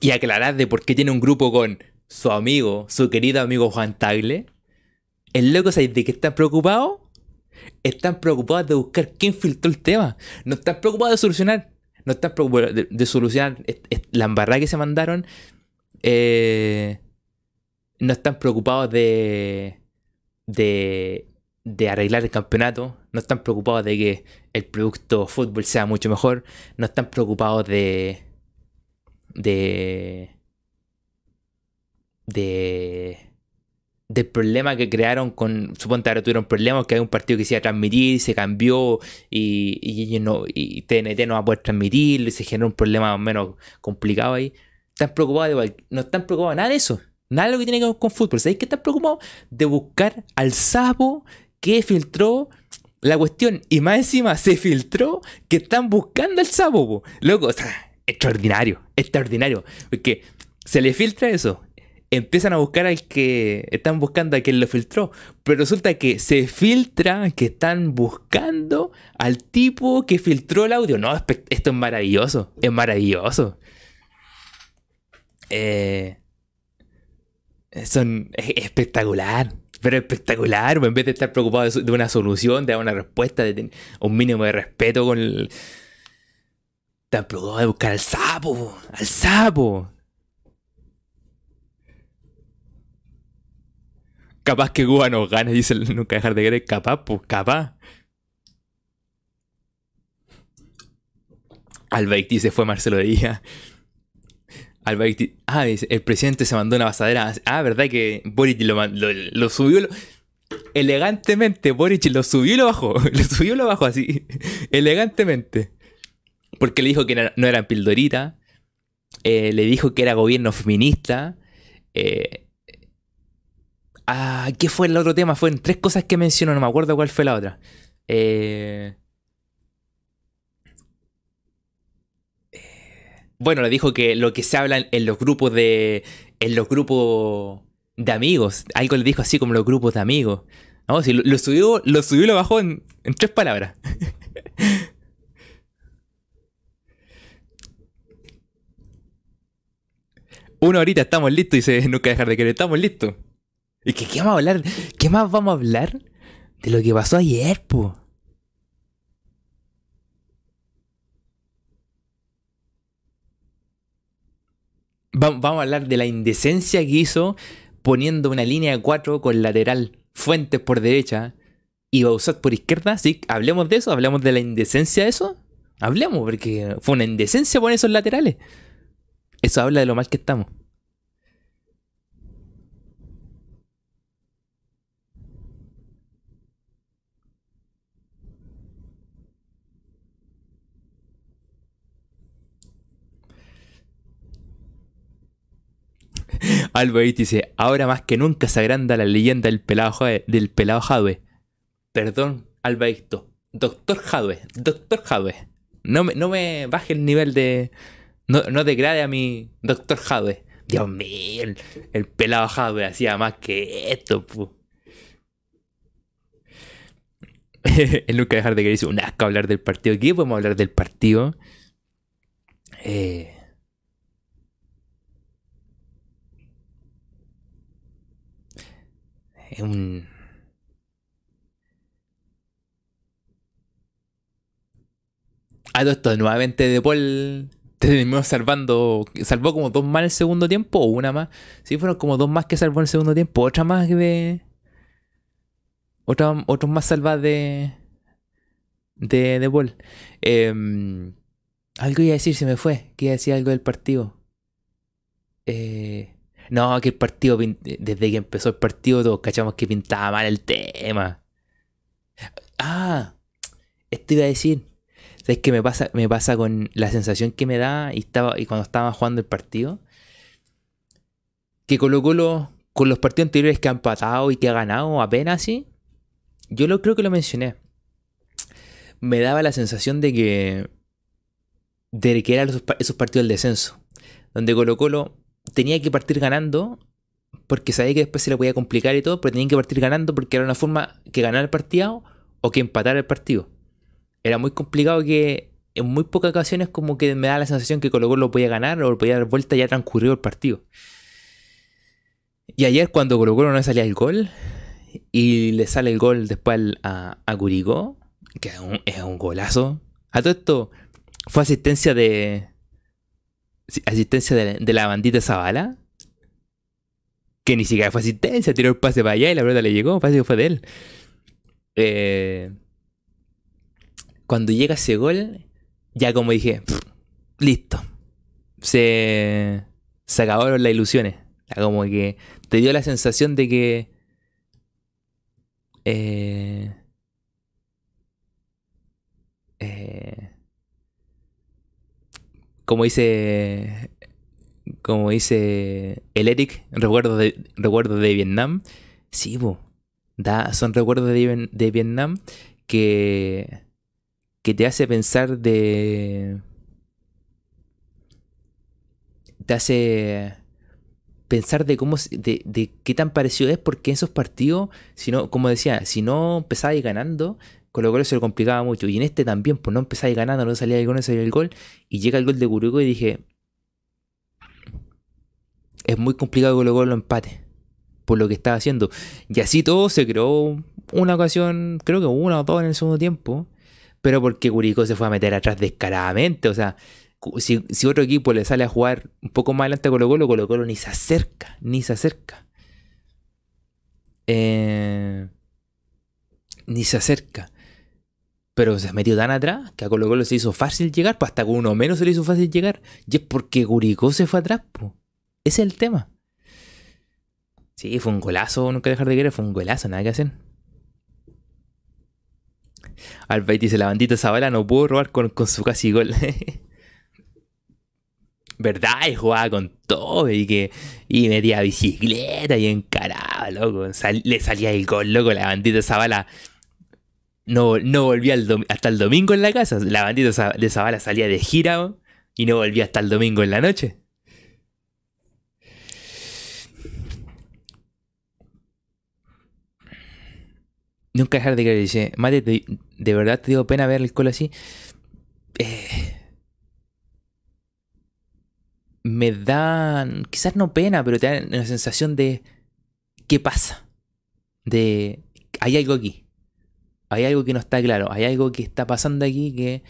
y aclarar de por qué tiene un grupo con su amigo, su querido amigo Juan Tagle, el loco, ¿sabes de qué están preocupados? Están preocupados de buscar quién filtró el tema. No están preocupados de solucionar. No están preocupados de, de solucionar la embarrada que se mandaron. Eh, no están preocupados de, de, arreglar el campeonato. No están preocupados de que el producto fútbol sea mucho mejor. No están preocupados de, de. de. del problema que crearon con. Suponte ahora tuvieron problemas que hay un partido que se iba a transmitir, se cambió y, y, no, y TNT no va a poder transmitirlo y se generó un problema menos complicado ahí. Están preocupados de, no están preocupados de nada de eso. Nada de lo que tiene que ver con fútbol. ¿Sabéis que están preocupados? De buscar al sapo que filtró la cuestión. Y más encima se filtró que están buscando al sapo. Po. Loco, o sea, extraordinario. Extraordinario. Porque se le filtra eso. Empiezan a buscar al que están buscando a quien lo filtró. Pero resulta que se filtra que están buscando al tipo que filtró el audio. No, esto es maravilloso. Es maravilloso. Eh, son es espectacular. Pero espectacular, en vez de estar preocupado de, una solución, de dar una respuesta, de un mínimo de respeto con el. Están preocupados de buscar al sapo, al sapo. Capaz que Cuba nos gane, dice nunca dejar de querer, capaz, pues capaz. Al se fue Marcelo Díaz ah, el presidente se mandó una basadera. Ah, ¿verdad que Boric lo, subió? elegantemente, Boric lo subió y lo bajó. Lo subió y lo bajó así. elegantemente. Porque le dijo que no eran pildorita. Eh, le dijo que era gobierno feminista. Eh, ah, ¿qué fue el otro tema? Fueron tres cosas que mencionó, no me acuerdo cuál fue la otra. Eh, Bueno, le dijo que lo que se habla en los grupos de. En los grupos de amigos. Algo le dijo así como los grupos de amigos. Vamos, si lo, subió, lo subió y lo bajó en, tres palabras. Una horita estamos listos dice nunca dejar de querer, estamos listos. ¿Y que, qué vamos a hablar? ¿Qué más vamos a hablar? De lo que pasó ayer, po. Vamos a hablar de la indecencia que hizo poniendo una línea de 4 con lateral Fuentes por derecha y Bausat por izquierda. ¿Sí? Hablemos de eso, hablemos de la indecencia de eso. Hablemos, porque fue una indecencia poner esos laterales. Eso habla de lo mal que estamos. Alba dice, ahora más que nunca se agranda la leyenda del pelado, Jadwe, del pelado. Perdón, Alba Doctor Jadwe, Doctor Jadwe. No me, no me baje el nivel de... No, no degrade a mi Doctor Jadwe. Dios mío, el, pelado Jadwe hacía más que esto, pu. Nunca dejar de querer un asco hablar del partido. ¿Qué podemos hablar del partido? Eh... un... Ah, esto, nuevamente De Paul terminó salvando. Salvó como dos más el segundo tiempo o una más. Sí, fueron como dos más que salvó en el segundo tiempo. Otra más de. Otra, otros más salvadas de. De, de Paul. Em, algo iba a decir, se me fue. Que iba a decir algo del partido. Eh. No, que el partido, desde que empezó el partido, todos cachamos que pintaba mal el tema. Ah, esto iba a decir. ¿Sabes qué me pasa, me pasa con la sensación que me da y, estaba, y cuando estaba jugando el partido? Que Colo Colo, con los partidos anteriores que ha empatado y que ha ganado apenas así, yo lo creo que lo mencioné. Me daba la sensación de que. de que eran esos, esos partidos del descenso. Donde Colo Colo tenía que partir ganando porque sabía que después se le podía complicar y todo, pero tenía que partir ganando porque era una forma que ganar el partido o que empatar el partido. Era muy complicado que en muy pocas ocasiones como que me da la sensación que Colo Colo lo podía ganar o lo podía dar vuelta ya transcurrido el partido. Y ayer cuando Colo Colo no salía el gol y le sale el gol después a, a que es un golazo. A todo esto fue asistencia de, asistencia de, la bandita Zavala. Que ni siquiera fue asistencia, tiró el pase para allá y la pelota le llegó, parece que fue de él. Eh, cuando llega ese gol, ya como dije, listo. se, se acabaron las ilusiones. Como que te dio la sensación de que... Eh, eh, como dice como dice el Eric, recuerdos de, de Vietnam. Sí, da, son recuerdos de, Vietnam que, que te hace pensar de... Te hace pensar de cómo de, de, qué tan parecido es porque esos partidos si como decía si no empezabais ganando con lo cual se lo complicaba mucho y en este también pues no empezáis ganando no salía el gol no salía el gol y llega el gol de Curicó y dije es muy complicado Colo lo empate por lo que estaba haciendo. Y así todo se creó una ocasión, creo que una o dos en el segundo tiempo, pero porque Curicó se fue a meter atrás descaradamente. O sea, si, otro equipo le sale a jugar un poco más adelante a Colo Colo, Colo Colo ni se acerca, ni se acerca. Eh, ni se acerca. Pero se metió tan atrás que a Colo Colo se hizo fácil llegar, pues hasta con uno menos se le hizo fácil llegar. Y es porque Curicó se fue atrás, pues. Ese es el tema. Sí, fue un golazo, nunca dejar de querer, fue un golazo, nada que hacer. Albait dice, la bandita Zabala no pudo robar con, su casi gol. ¿Verdad? Y jugaba con todo y que y metía bicicleta y encaraba, loco. le salía el gol, loco. La bandita Zabala no, no volvía hasta el domingo en la casa. La bandita de Zabala salía de gira y no volvía hasta el domingo en la noche. Nunca dejar de creer. Dice, Mate, de, verdad te dio pena ver el colo así. Eh, me da, quizás no pena, pero te da una sensación de, ¿qué pasa? De, hay algo aquí. Hay algo que no está claro. Hay algo que está pasando aquí que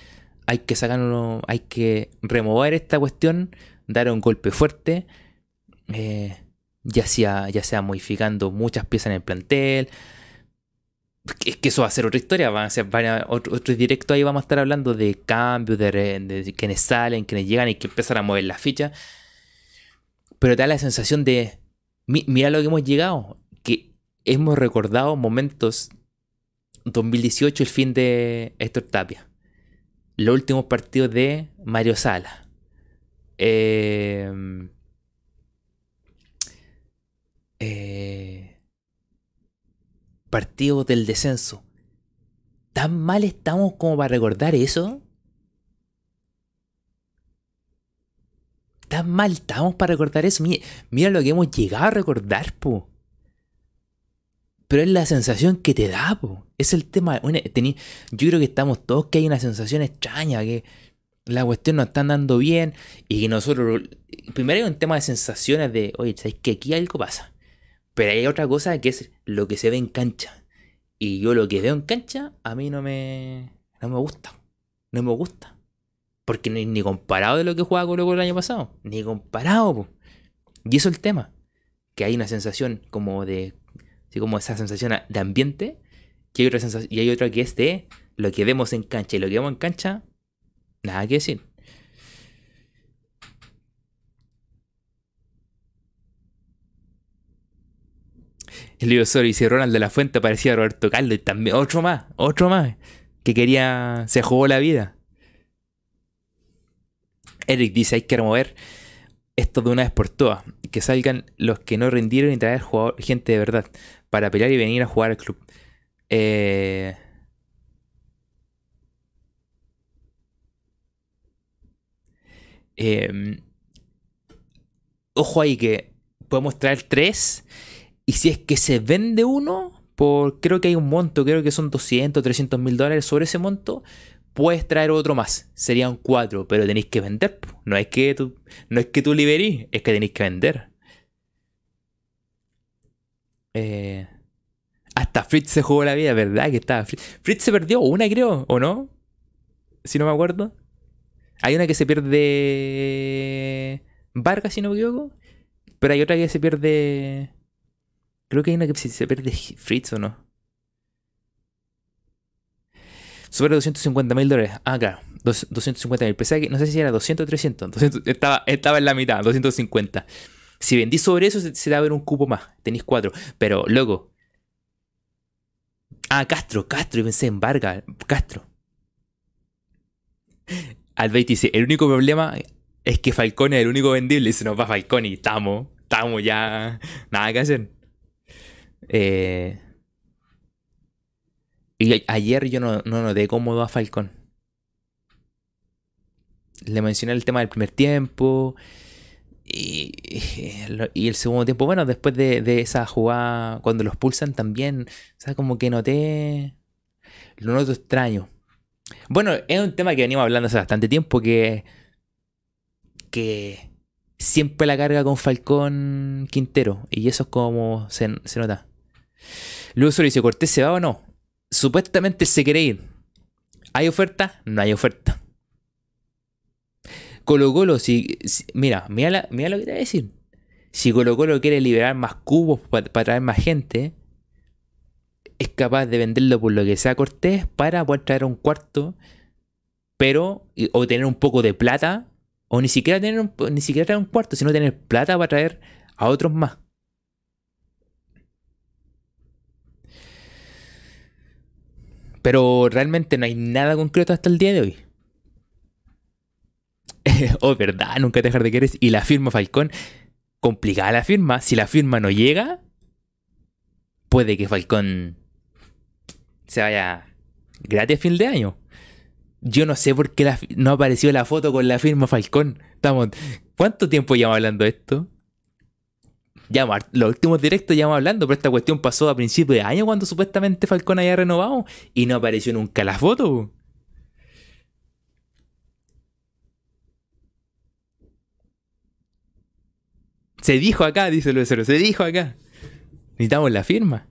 hay que sacarlo, hay que remover esta cuestión, dar un golpe fuerte. Eh, ya sea, ya sea modificando muchas piezas en el plantel, es que eso va a ser otra historia, va a ser otro, otro, directo ahí vamos a estar hablando de cambios, de, quienes salen, quienes llegan y que empezar a mover las fichas. Pero te da la sensación de, mira lo que hemos llegado, que hemos recordado momentos 2018, el fin de Héctor Tapia, los últimos partidos de Mario Sala. Eh, eh, partido del descenso. ¿Tan mal estamos como para recordar eso? ¿Tan mal estamos para recordar eso? Mira, lo que hemos llegado a recordar, po. Pero es la sensación que te da, po. Es el tema. yo creo que estamos todos que hay una sensación extraña, que la cuestión nos está dando bien y que nosotros. Primero hay un tema de sensaciones de, oye, ¿sabes que aquí algo pasa? Pero hay otra cosa que es lo que se ve en cancha. Y yo lo que veo en cancha, a mí no me, no me gusta. No me gusta. Porque ni, ni comparado de lo que jugaba Colo el año pasado. Ni comparado. Y eso es el tema. Que hay una sensación como de... Así como esa sensación de ambiente. Y hay, otra sensación, y hay otra que es de lo que vemos en cancha. Y lo que vemos en cancha, nada que decir. El libro y dice Ronald de la Fuente parecía Roberto Carlos y también otro más, otro más, que quería, se jugó la vida. Eric dice, hay que remover esto de una vez por todas, que salgan los que no rindieron y traer gente de verdad para pelear y venir a jugar al club. Eh, em, ojo ahí que podemos traer tres y si es que se vende uno, por, creo que hay un monto, creo que son 200, 300 mil dólares sobre ese monto, puedes traer otro más. Serían cuatro, pero tenéis que vender. No es que tú, no es que tú liberís, es que tenéis que vender. Eh, hasta Fritz se jugó la vida, ¿verdad? Que estaba Fritz. Fritz se perdió una, creo, ¿o no? Si no me acuerdo. Hay una que se pierde. Vargas, si no me equivoco. Pero hay otra que se pierde. Creo que hay una que se pierde Fritz o no. Sobre 250 mil dólares. Ah, claro. 250 mil. Pensaba que no sé si era 200 o 300. estaba, estaba en la mitad, 250. Si vendí sobre eso, se, te va a ver un cupo más. Tenéis cuatro. Pero, loco. Ah, Castro, Castro. Yo pensé en Vargas. Castro. Albeit dice: el único problema es que Falcone es el único vendible. Y se nos va Falcone y estamos. Estamos ya. Nada que hacer. Eh. Y ayer yo no, no noté cómodo a Falcón. Le mencioné el tema del primer tiempo. Y, y el segundo tiempo, bueno, después de, esa jugada, cuando los pulsan también, o sea, como que noté. Lo noto extraño. Bueno, es un tema que venimos hablando hace bastante tiempo que. que siempre la carga con Falcón Quintero. Y eso es como se, se nota. Luego solo dice: ¿Cortés se va o no? Supuestamente se quiere ir. ¿Hay oferta? No hay oferta. Colo Colo, si, mira, mira, mira, lo que te voy a decir. Si Colo Colo quiere liberar más cubos para, traer más gente, es capaz de venderlo por lo que sea Cortés para poder traer un cuarto, pero, o tener un poco de plata, o ni siquiera tener un, ni siquiera traer un cuarto, sino tener plata para traer a otros más. Pero realmente no hay nada concreto hasta el día de hoy. oh, verdad, nunca dejar de querer. Y la firma Falcón, complicada la firma. Si la firma no llega, puede que Falcón se vaya gratis a fin de año. Yo no sé por qué no apareció la foto con la firma Falcón. Estamos, ¿Cuánto tiempo llevamos hablando de esto? Ya los últimos directos ya vamos hablando, pero esta cuestión pasó a principios de año cuando supuestamente Falcón había renovado y no apareció nunca la foto. Se dijo acá, dice Luis se dijo acá. Necesitamos la firma.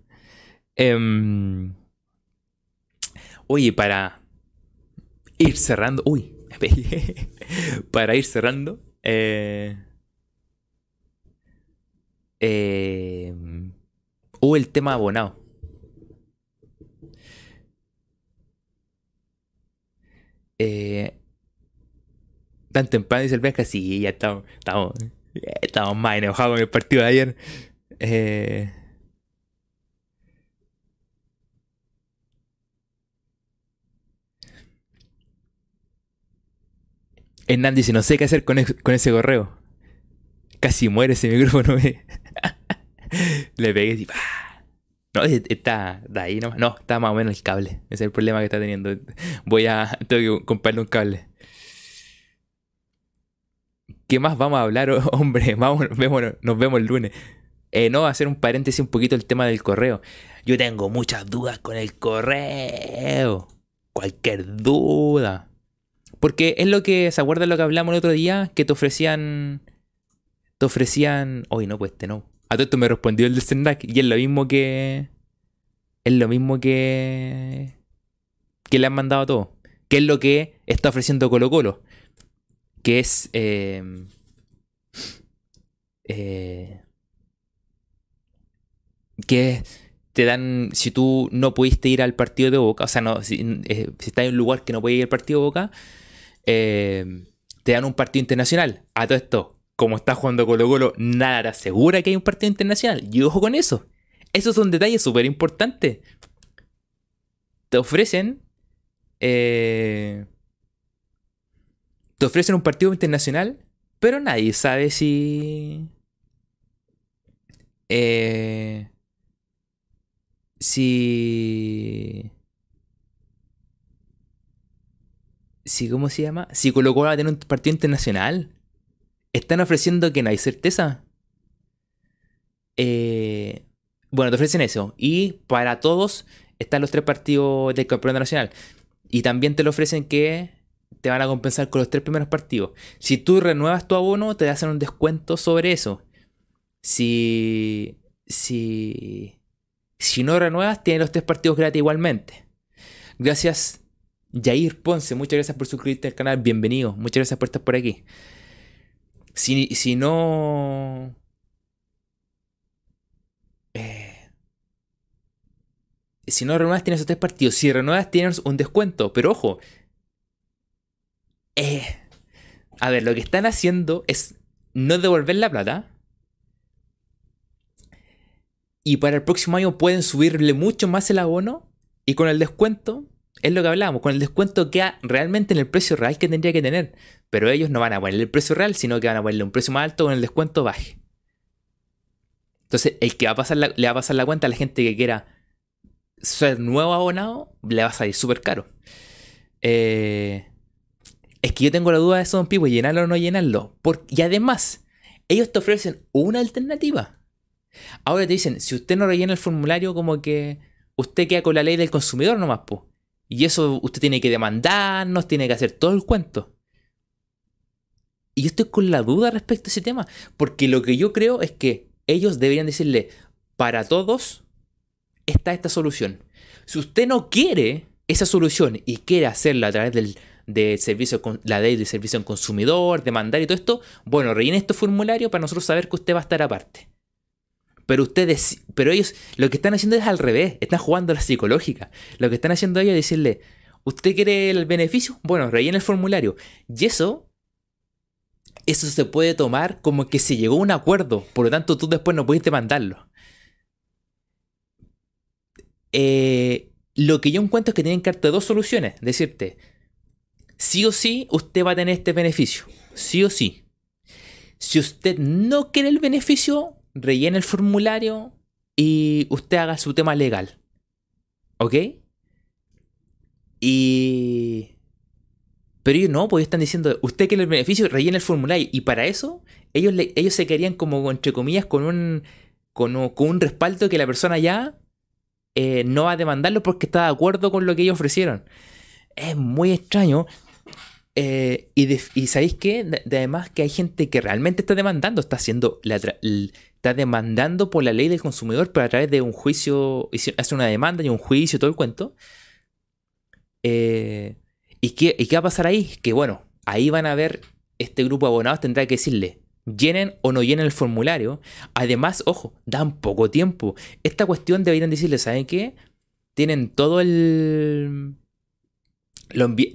Em, oye, para ir cerrando. Uy, para ir cerrando. Eh, eh, hubo el tema abonado. Eh, tan temprano dice el Bianca, sí, ya estamos, estamos, estamos más enojados con el partido de ayer. Eh, Hernán dice, no sé qué hacer con, con ese correo. Casi muere ese micrófono. Le pegué y No, está de ahí nomás. No, está más o menos el cable. Ese es el problema que está teniendo. Voy a. Tengo que comprarle un cable. ¿Qué más vamos a hablar, hombre? Vamos, nos vemos el lunes. Eh, no, hacer un paréntesis un poquito el tema del correo. Yo tengo muchas dudas con el correo. Cualquier duda. Porque es lo que, ¿se acuerdan lo que hablamos el otro día? Que te ofrecían. Te ofrecían. Hoy no, pues este no. A todo esto me respondió el de Sendak y es lo mismo que. Es lo mismo que. Que le han mandado a todos. Que es lo que está ofreciendo Colo Colo. Que es. Eh, eh, que te dan. Si tú no pudiste ir al partido de Boca, o sea, no, si, eh, estás en un lugar que no puedes ir al partido de Boca, te dan un partido internacional. A todo esto, como está jugando Colo Colo, nada te asegura que hay un partido internacional. Y ojo con eso. Esos son detalles súper importantes. Te ofrecen... Eh, te ofrecen un partido internacional, pero nadie sabe si... Eh, si... Si, ¿cómo se llama? Si Colo Colo va a tener un partido internacional están ofreciendo que no hay certeza. Eh, bueno, te ofrecen eso. Y para todos están los tres partidos del campeonato nacional. Y también te lo ofrecen que te van a compensar con los tres primeros partidos. Si tú renuevas tu abono, te hacen un descuento sobre eso. Si. Si. Si no renuevas, tienes los tres partidos gratis igualmente. Gracias, Jair Ponce. Muchas gracias por suscribirte al canal. Bienvenido. Muchas gracias por estar por aquí. Si, no... Eh, si no renuevas tienes tres partidos, si renuevas tienes un descuento, pero ojo, eh, a ver, lo que están haciendo es no devolver la plata. Y para el próximo año pueden subirle mucho más el abono. Y con el descuento, es lo que hablábamos, con el descuento queda realmente en el precio real que tendría que tener. Pero ellos no van a ponerle el precio real, sino que van a ponerle un precio más alto con el descuento baje. Entonces, el que va a pasar le va a pasar la cuenta a la gente que quiera ser nuevo abonado, le va a salir súper caro. Eh, es que yo tengo la duda de eso, don Pipo, llenarlo o no llenarlo. y además, ellos te ofrecen una alternativa. Ahora te dicen, si usted no rellena el formulario, como que usted queda con la ley del consumidor nomás, pues. Y eso usted tiene que demandarnos, tiene que hacer todo el cuento. Y yo estoy con la duda respecto a ese tema. Porque lo que yo creo es que ellos deberían decirle, para todos está esta solución. Si usted no quiere esa solución y quiere hacerla a través del, de servicio la ley de servicio al consumidor, demandar y todo esto, bueno, rellene este formulario para nosotros saber que usted va a estar aparte. Pero ustedes, pero ellos lo que están haciendo es al revés, están jugando la psicológica. Lo que están haciendo ellos es decirle, ¿usted quiere el beneficio? Bueno, rellene el formulario. Y eso, eso se puede tomar como que se llegó a un acuerdo, por lo tanto tú después no puedes demandarlo. Eh, lo que yo encuentro es que tienen que darte dos soluciones. Decirte, sí o sí usted va a tener este beneficio. Sí o sí. Si usted no quiere el beneficio, rellene el formulario y usted haga su tema legal. ¿Ok? Y... Pero ellos no, pues están diciendo, usted quiere el beneficio, rellene el formulario. Y para eso, ellos, ellos se querían como, entre comillas, con un, con, un respaldo que la persona ya eh, no va a demandarlo porque está de acuerdo con lo que ellos ofrecieron. Es muy extraño. Eh, y, sabéis que, además que hay gente que realmente está demandando, está haciendo está demandando por la ley del consumidor, pero a través de un juicio, hace una demanda y un juicio, todo el cuento. Eh, ¿y, qué, ¿Y qué va a pasar ahí? Que bueno, ahí van a ver, este grupo de abonados tendrá que decirle, llenen o no llenen el formulario. Además, ojo, dan poco tiempo. Esta cuestión deberían decirle, ¿saben qué? Tienen todo el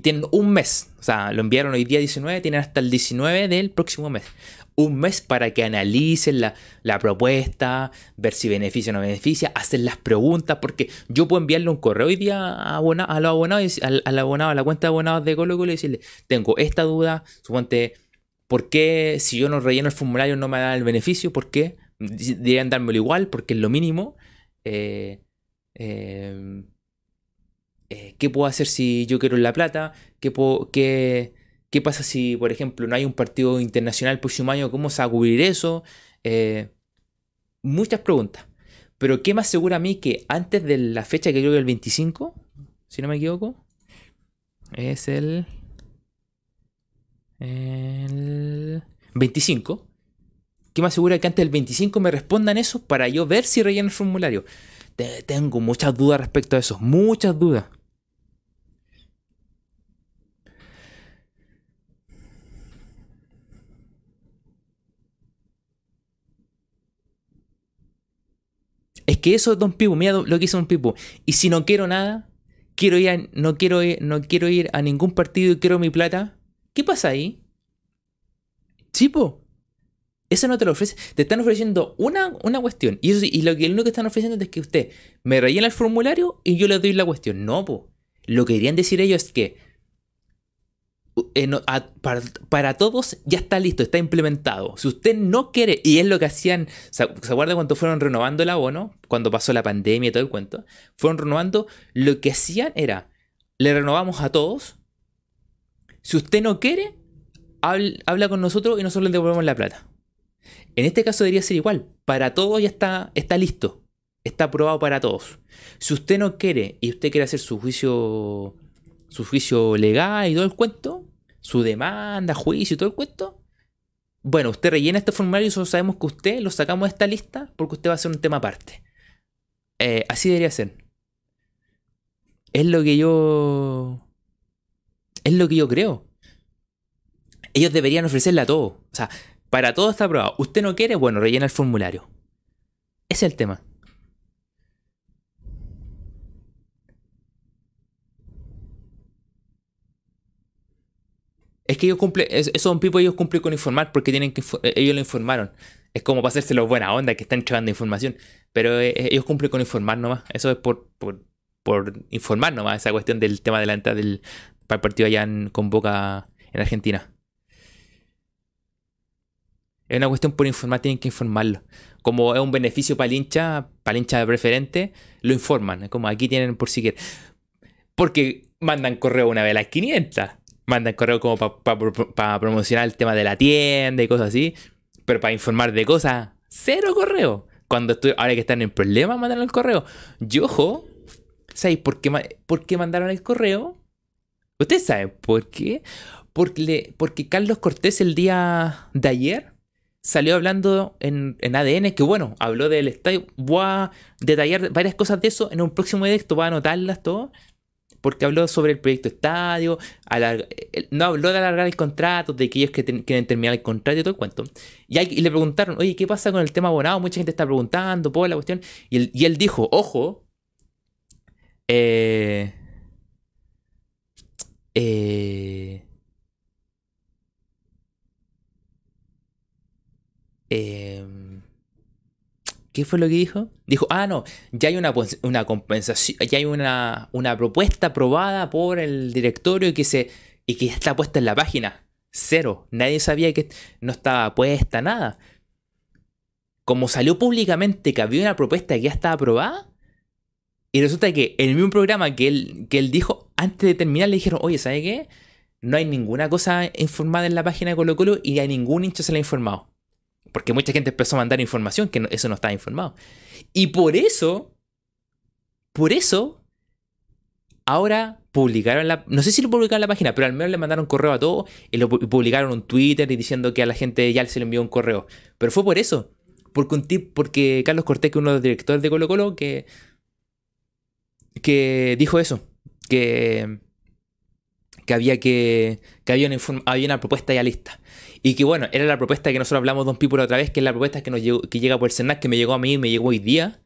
tienen un mes, o sea, lo enviaron hoy día 19, tienen hasta el 19 del próximo mes. Un mes para que analicen la, propuesta, ver si beneficia o no beneficia, hacer las preguntas, porque yo puedo enviarle un correo hoy día a, a al, abonado, a la cuenta de abonados de Colo y decirle, tengo esta duda, suponte, ¿por qué si yo no relleno el formulario no me da el beneficio? ¿Por qué? Deberían dármelo igual, porque es lo mínimo. eh, eh eh, ¿qué puedo hacer si yo quiero La Plata? ¿Qué, qué, pasa si, por ejemplo, no hay un partido internacional el próximo año? ¿Cómo se va a cubrir eso? Eh, muchas preguntas. Pero ¿qué más seguro a mí que antes de la fecha que creo que el 25, si no me equivoco, es el, el 25? ¿Qué más seguro que antes del 25 me respondan eso para yo ver si relleno el formulario? tengo muchas dudas respecto a eso, muchas dudas. Es que eso es Don Pipo, mira lo que hizo Don Pipo. Y si no quiero nada, quiero ir no, quiero no quiero ir a ningún partido y quiero mi plata, ¿qué pasa ahí? Chipo, eso no te lo ofrece. Te están ofreciendo una, una cuestión. Y, eso, y lo, que, lo único que están ofreciendo es que usted me rellena el formulario y yo le doy la cuestión. No, po. Lo que querían decir ellos es que para, todos ya está listo, está implementado. Si usted no quiere, y es lo que hacían, ¿se, acuerda cuando fueron renovando el abono? Cuando pasó la pandemia y todo el cuento. Fueron renovando, lo que hacían era, le renovamos a todos. Si usted no quiere, habla, con nosotros y nosotros le devolvemos la plata. En este caso debería ser igual. Para todos ya está, está listo. Está aprobado para todos. Si usted no quiere y usted quiere hacer su juicio su juicio legal y todo el cuento, su demanda, juicio y todo el cuento, bueno, usted rellena este formulario y solo sabemos que usted lo sacamos de esta lista porque usted va a hacer un tema aparte. Eh, así debería ser. Es lo que yo. Es lo que yo creo. Ellos deberían ofrecerle a todos. O sea, para todo está aprobado. Usted no quiere, bueno, rellena el formulario. Ese es el tema. Es que ellos cumplen, eso Don Pipo ellos cumplen con informar porque tienen que eh, ellos lo informaron. Es como para hacerse los buena onda que están entregando información. Pero eh, eh, ellos cumplen con informar nomás. Eso es por, por, por, informar nomás, esa cuestión del tema de la entrada del, para el partido allá en, con Boca en Argentina. Es una cuestión por informar, tienen que informarlo. Como es un beneficio para el hincha, para el hincha preferente, lo informan. Como aquí tienen por si. Porque mandan correo una vez las 500. Mandan correo como para promocionar el tema de la tienda y cosas así. Pero para informar de cosas, cero correo. Cuando estoy, ahora que están en problemas, mandan el correo. Yo, ojo, ¿sabéis por qué, por qué mandaron el correo? ¿Ustedes saben por qué? Porque, porque Carlos Cortés el día de ayer salió hablando en, ADN que, bueno, habló del estadio. Voy a detallar varias cosas de eso en un próximo directo, voy a anotarlas todo. Porque habló sobre el proyecto estadio, no habló de alargar el contrato, de que ellos que quieren terminar el contrato y todo el cuento. Y, le preguntaron, oye, ¿qué pasa con el tema abonado? Mucha gente está preguntando por la cuestión. Y él, y él dijo, ojo, eh, eh, Em, ¿Qué fue lo que dijo? Dijo, ah, no, ya hay una, una compensación, ya hay una, una, propuesta aprobada por el directorio y que, se, y que está puesta en la página. Cero. Nadie sabía que no estaba puesta nada. Como salió públicamente que había una propuesta que ya estaba aprobada, y resulta que el mismo programa que él, que él dijo, antes de terminar le dijeron, oye, ¿sabe qué? No hay ninguna cosa informada en la página de Colo Colo y a ningún hincha se le ha informado. Porque mucha gente empezó a mandar información que eso no estaba informado. Y por eso, por eso, ahora publicaron la... No sé si lo publicaron en la página, pero al menos le mandaron correo a todos y lo publicaron en Twitter y diciendo que a la gente ya se le envió un correo. Pero fue por eso. Porque, un tip, porque Carlos Cortés, que uno de los directores de Colo Colo, que, que dijo eso. Que, que había que, que había, una, había una propuesta ya lista. Y que bueno, era la propuesta que nosotros hablamos Don Pipo otra vez, que es la propuesta que nos que llega por el Senat, que me llegó a mí y me llegó hoy día,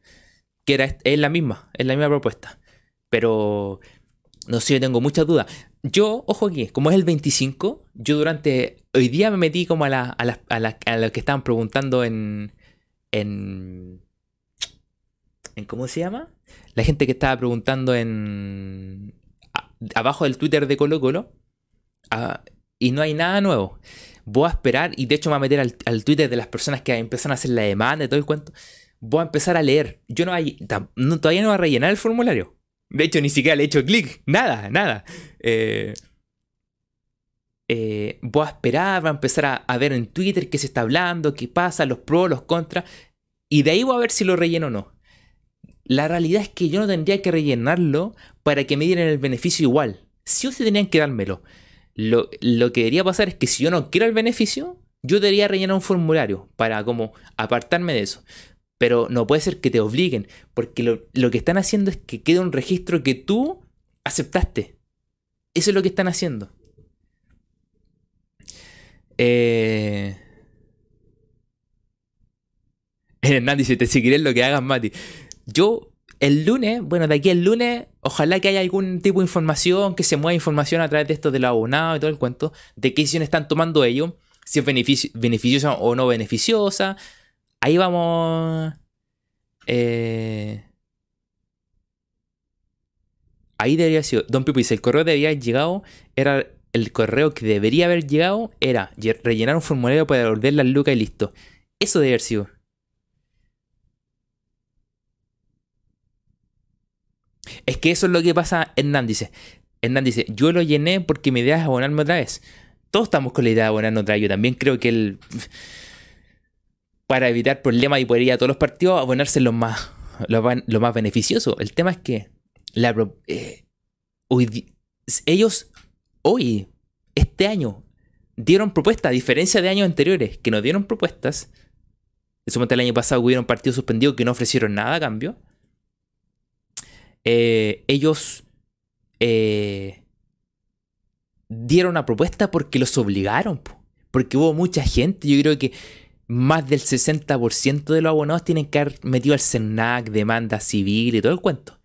que era, es la misma, es la misma propuesta. Pero no sé, yo tengo muchas dudas. Yo, ojo aquí, como es el 25, yo durante. Hoy día me metí como a, la, a, la, a, los que estaban preguntando en. en. en ¿Cómo se llama? La gente que estaba preguntando en. abajo del Twitter de Colo Colo. Ah, y no hay nada nuevo voy a esperar, y de hecho me voy a meter al, Twitter de las personas que empiezan a hacer la demanda y todo el cuento. Voy a empezar a leer. Yo no, todavía no voy a rellenar el formulario. De hecho, ni siquiera le he hecho clic. Nada, nada. Eh, eh, voy a esperar, voy a empezar a, ver en Twitter qué se está hablando, qué pasa, los pros, los contras. Y de ahí voy a ver si lo relleno o no. La realidad es que yo no tendría que rellenarlo para que me dieran el beneficio igual. Sí o sí tenían que dármelo. Lo, que debería pasar es que si yo no quiero el beneficio, yo debería rellenar un formulario para como apartarme de eso. Pero no puede ser que te obliguen, porque lo, que están haciendo es que quede un registro que tú aceptaste. Eso es lo que están haciendo. Eh... Hernán dice, te seguiré lo que hagas, Mati. Yo el lunes, bueno, de aquí al lunes, ojalá que haya algún tipo de información, que se mueva información a través de esto del abonado y todo el cuento, de qué decisiones están tomando ellos, si es beneficiosa o no beneficiosa. Ahí vamos. Eh, ahí debería ser. Don Pipo dice: el correo debía haber llegado. Era el correo que debería haber llegado. Era rellenar un formulario para devolver las lucas y listo. Eso debe haber sido. Es que eso es lo que pasa, Hernán dice. Hernán dice, yo lo llené porque mi idea es abonarme otra vez. Todos estamos con la idea de abonarnos otra vez. Yo también creo que el... Para evitar problemas y poder ir a todos los partidos, abonarse lo más, lo, más beneficioso. El tema es que eh, ellos hoy, este año, dieron propuestas, a diferencia de años anteriores, que no dieron propuestas. Eso el año pasado hubieron partidos suspendidos que no ofrecieron nada a cambio. Eh, ellos eh, dieron una propuesta porque los obligaron, porque hubo mucha gente, yo creo que más del 60% de los abonados tienen que haber metido al CERNAC, demanda civil y todo el cuento.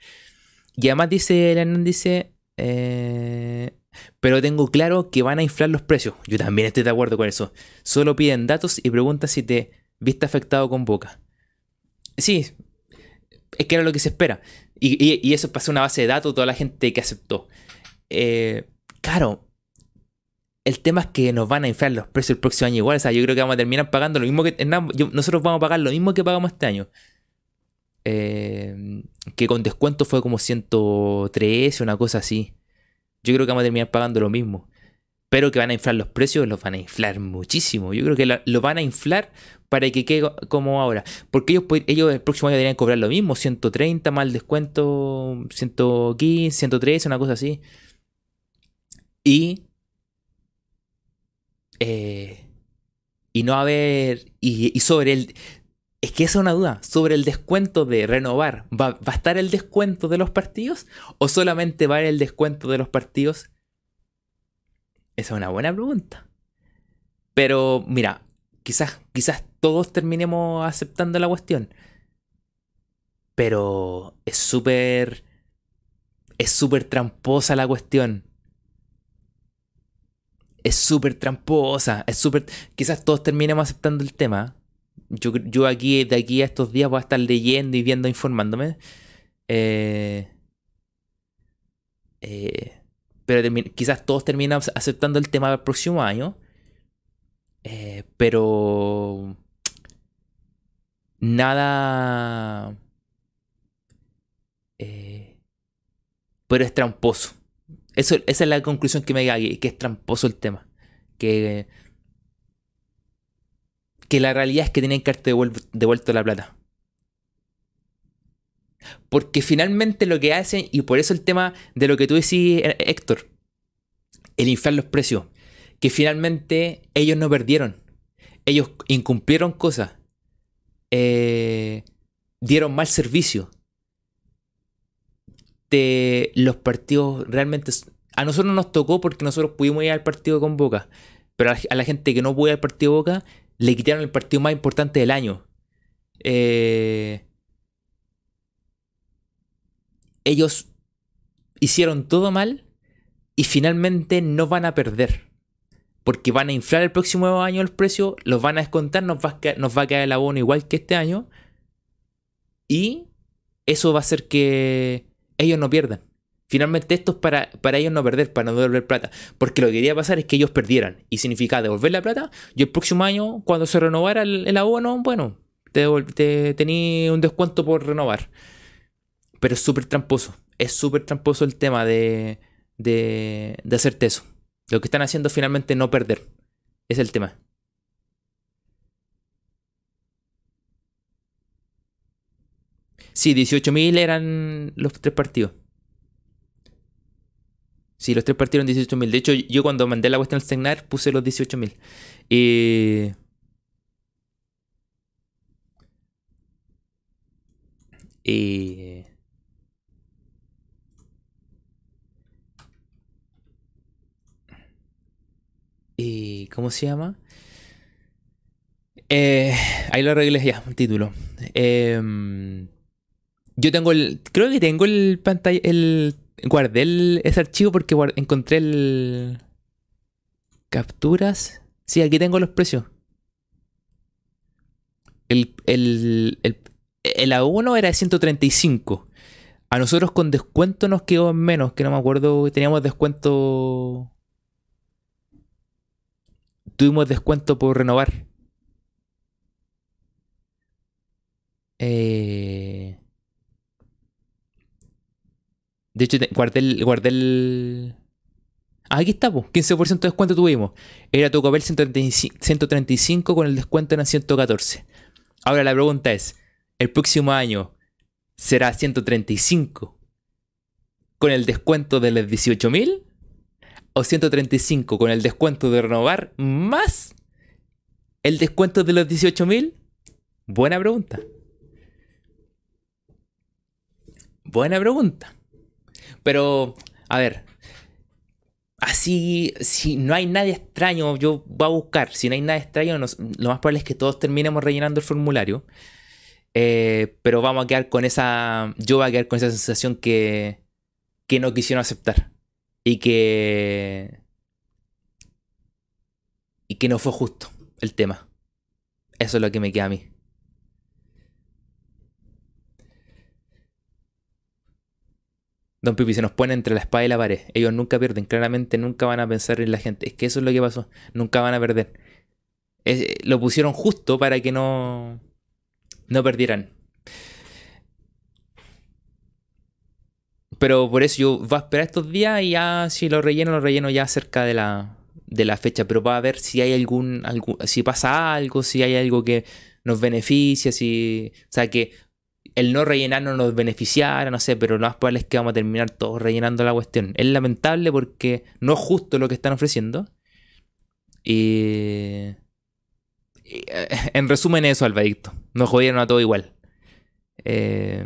Y además dice, dice, eh, Pero tengo claro que van a inflar los precios. Yo también estoy de acuerdo con eso. Solo piden datos y preguntan si te viste afectado con Boca. Sí, es que era lo que se espera. Y, eso pasó una base de datos, toda la gente que aceptó. Eh, claro, el tema es que nos van a inflar los precios el próximo año igual. O sea, yo creo que vamos a terminar pagando lo mismo que. nosotros vamos a pagar lo mismo que pagamos este año. Eh, que con descuento fue como 113, una cosa así. Yo creo que vamos a terminar pagando lo mismo. Pero que van a inflar los precios, los van a inflar muchísimo. Yo creo que lo, van a inflar para que quede como ahora. Porque ellos, ellos el próximo año deberían cobrar lo mismo, 130 más el descuento, 115, 113, una cosa así. Y eh, y no haber. Y, sobre el. Es que esa es una duda. Sobre el descuento de renovar. ¿va, a estar el descuento de los partidos? ¿O solamente va a haber el descuento de los partidos? Esa es una buena pregunta. Pero mira, quizás, quizás todos terminemos aceptando la cuestión. Pero es súper. Es súper tramposa la cuestión es súper tramposa, es súper... Quizás todos terminemos aceptando el tema. Yo, yo aquí, de aquí a estos días voy a estar leyendo y viendo, informándome. Eh, eh, pero quizás todos terminen aceptando el tema del próximo año. Eh, pero... Nada... pero es tramposo esa es la conclusión que me da que es tramposo el tema. Que, que la realidad es que tienen que haberte devuelto la plata. Porque finalmente lo que hacen, y por eso el tema de lo que tú decís, Héctor, el inflar los precios, que finalmente ellos no perdieron. Ellos incumplieron cosas. Eh, dieron mal servicio los partidos realmente... A nosotros nos tocó porque nosotros pudimos ir al partido con Boca, pero a la gente que no pudo ir al partido Boca, le quitaron el partido más importante del año. Eh, ellos hicieron todo mal y finalmente no van a perder. Porque van a inflar el próximo año el precio, los van a descontar, nos va a, nos va el abono igual que este año. Y eso va a hacer que ellos no pierdan. Finalmente esto es para, para ellos no perder, para no devolver plata. Porque lo que quería pasar es que ellos perdieran. Y significa devolver la plata. Y el próximo año, cuando se renovara el, abono, bueno, te, te un descuento por renovar. Pero es súper tramposo. Es súper tramposo el tema de, de, de hacerte eso. Lo que están haciendo finalmente no perder. Es el tema. Sí, 18.000 eran los tres partidos. Sí, los tres partidos eran 18.000. De hecho, yo cuando mandé la cuestión al Segnar puse los 18.000. Y... Y... y ¿Cómo se llama? Eh, ahí lo arreglé ya, el título. Eh, yo tengo el. Creo que tengo el pantalla. El, guardé ese archivo porque encontré el. Capturas. Sí, aquí tengo los precios. El, el, el, el A1 era de 135. A nosotros con descuento nos quedó en menos, que no me acuerdo, teníamos descuento. Tuvimos descuento por renovar. Eh. De hecho, guardé el. Guardé el... Ah, aquí está, 15% de descuento tuvimos. Era tu papel 135 con el descuento eran 114. Ahora la pregunta es: ¿el próximo año será 135 con el descuento de los 18.000? ¿O 135 con el descuento de renovar más el descuento de los 18.000? Buena pregunta. Buena pregunta. Pero, a ver, así, si no hay nadie extraño, yo voy a buscar. Si no hay nada extraño, lo más probable es que todos terminemos rellenando el formulario. Eh, pero vamos a quedar con esa. Yo voy a quedar con esa sensación que, que no quisieron aceptar. Y que. y que no fue justo el tema. Eso es lo que me queda a mí. Don Pipi se nos pone entre la espada y la pared. Ellos nunca pierden, claramente nunca van a pensar en la gente. Es que eso es lo que pasó. Nunca van a perder. lo pusieron justo para que no, no perdieran. Pero por eso yo voy a esperar estos días y ya si lo relleno, lo relleno ya cerca de la, de la fecha. Pero va a ver si hay algún, si pasa algo, si hay algo que nos beneficia, si. O sea que el no rellenar no nos beneficiara, no sé, pero lo más probable es que vamos a terminar todos rellenando la cuestión. Es lamentable porque no es justo lo que están ofreciendo. Y. Eh, en resumen, eso, Alvadicto. Nos jodieron a todo igual. Eh.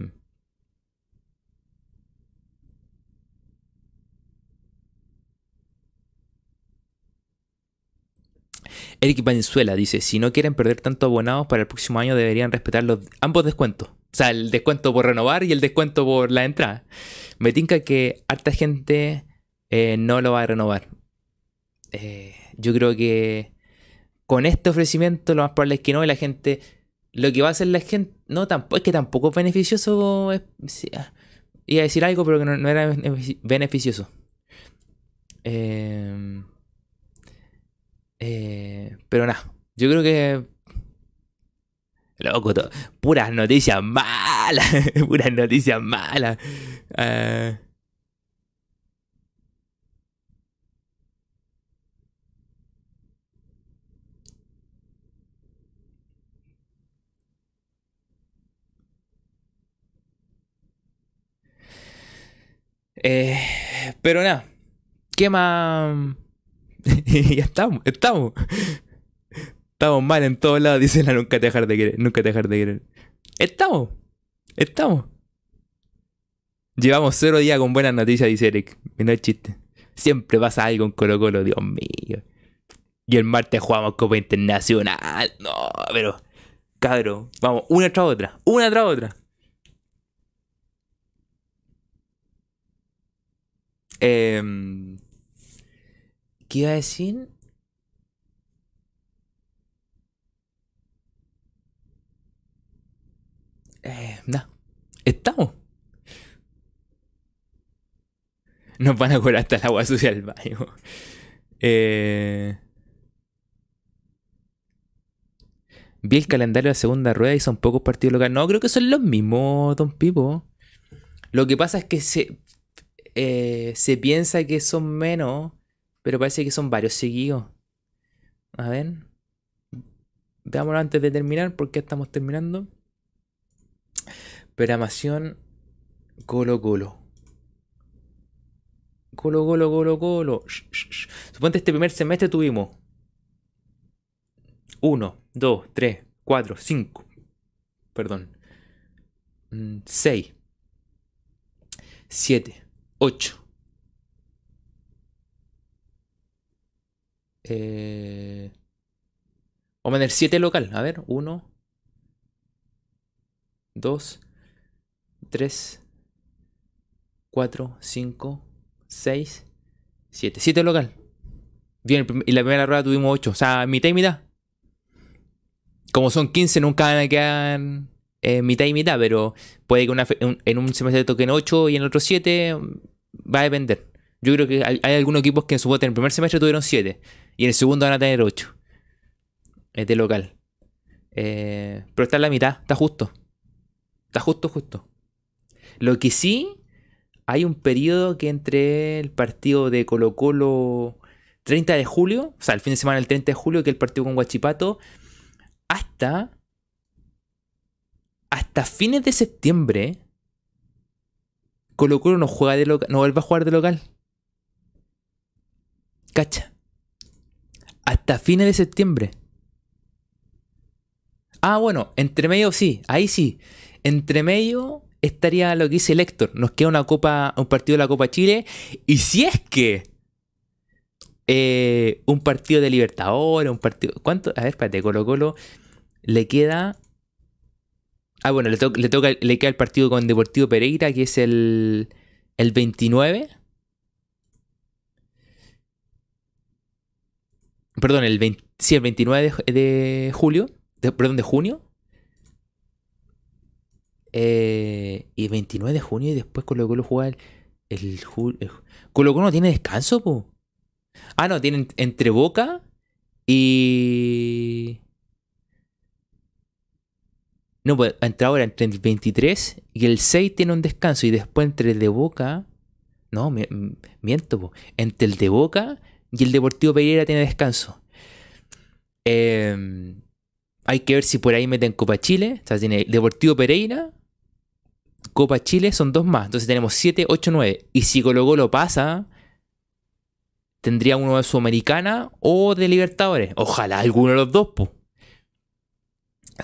Eric Valenzuela dice, si no quieren perder tanto abonados para el próximo año deberían respetar los ambos descuentos. O sea, el descuento por renovar y el descuento por la entrada. Me tinca que harta gente eh, no lo va a renovar. Eh, yo creo que con este ofrecimiento lo más probable es que no. Y la gente, lo que va a hacer la gente, no, tampoco, es que tampoco es beneficioso. iba a decir algo, pero que no, era beneficioso. Eh, pero nada, yo creo que Loco, puras noticias malas, puras noticias malas. Uh... Eh, pero nada, ¿qué más? ya estamos, estamos. Estamos mal en todos lados, dice la nunca te dejar de querer, nunca te dejar de querer. Estamos, estamos. Llevamos cero días con buenas noticias, dice Eric. Y no chiste. Siempre pasa algo en Colo Colo, Dios mío. Y el martes jugamos Copa Internacional. No, pero. Cabro, vamos, una tras otra. Una tras otra. Eh, ¿Qué iba a decir? Eh, nada. Estamos. Nos van a cobrar hasta el agua sucia del baño. Eh... Vi el calendario de la segunda rueda y son pocos partidos locales. No, creo que son los mismos, Don Pipo. Lo que pasa es que se, eh, se piensa que son menos, pero parece que son varios seguidos. A ver. Veámoslo antes de terminar, porque estamos terminando. Programación Colo Colo. Colo Colo Colo Colo. Suponte este primer semestre tuvimos 1, 2, 3, 4, 5. Perdón. 6, 7, 8. Eh, vamos a tener 7 local. A ver, 1, 2, 3, 4, 5, 6, 7. 7 local. Bien, y la primera rueda tuvimos 8. O sea, mitad y mitad. Como son 15, nunca van a quedar eh, mitad y mitad, pero puede que una, en un semestre toquen 8 y en el otro 7. Va a depender. Yo creo que hay, algunos equipos que en su en el primer semestre tuvieron 7 y en el segundo van a tener 8. Es de local. Eh, pero está en la mitad, está justo. Está justo, justo. Lo que sí, hay un periodo que entre el partido de Colo Colo 30 de julio, o sea, el fin de semana del 30 de julio, que es el partido con Guachipato, hasta hasta fines de septiembre Colo Colo no juega de local, no vuelve a jugar de local. Cacha. Hasta fines de septiembre. Ah, bueno, entre medio sí, ahí sí. Entre medio estaría lo que dice el Héctor. Nos queda una copa, un partido de la Copa Chile. Y si es que eh, un partido de Libertadores, un partido. ¿Cuánto? A ver, espérate, Colo Colo le queda. Ah, bueno, le, le, toca, le queda el partido con Deportivo Pereira, que es el, el 29. Perdón, el, 20 sí, el 29 de, julio. perdón, de junio. Eh, y 29 de junio y después Colo Colo juega el, el, el- Colo Colo no tiene descanso, po. Ah, no, tienen entre Boca y... No, pues entre ahora, entre el 23 y el 6 tiene un descanso y después entre el de Boca... No, me- miento, po. Entre el de Boca y el Deportivo Pereira tiene descanso. Eh, hay que ver si por ahí meten Copa Chile. O sea, tiene Deportivo Pereira, Copa Chile son dos más. Entonces tenemos 7, 8, 9. Y si Colo Colo pasa, tendría uno de Sudamericana o de Libertadores. Ojalá alguno de los dos, po.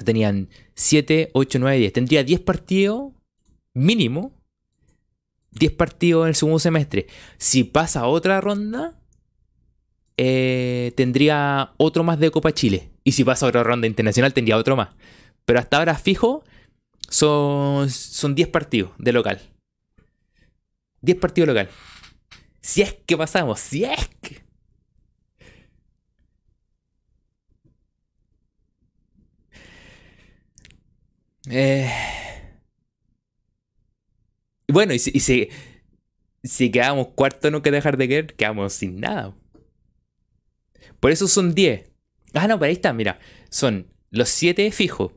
Tenían 7, 8, 9, 10. Tendría 10 partidos mínimo. 10 partidos en el segundo semestre. Si pasa otra ronda, eh, tendría otro más de Copa Chile. Y si pasa otra ronda internacional, tendría otro más. Pero hasta ahora fijo, son, son 10 partidos de local. 10 partidos local. Si es que pasamos, si es que. Eh, Bueno, y si, si, quedamos cuarto, no que dejar de querer, quedamos sin nada. Por eso son 10. Ah, no, pero ahí está, mira. Son los 7 fijos.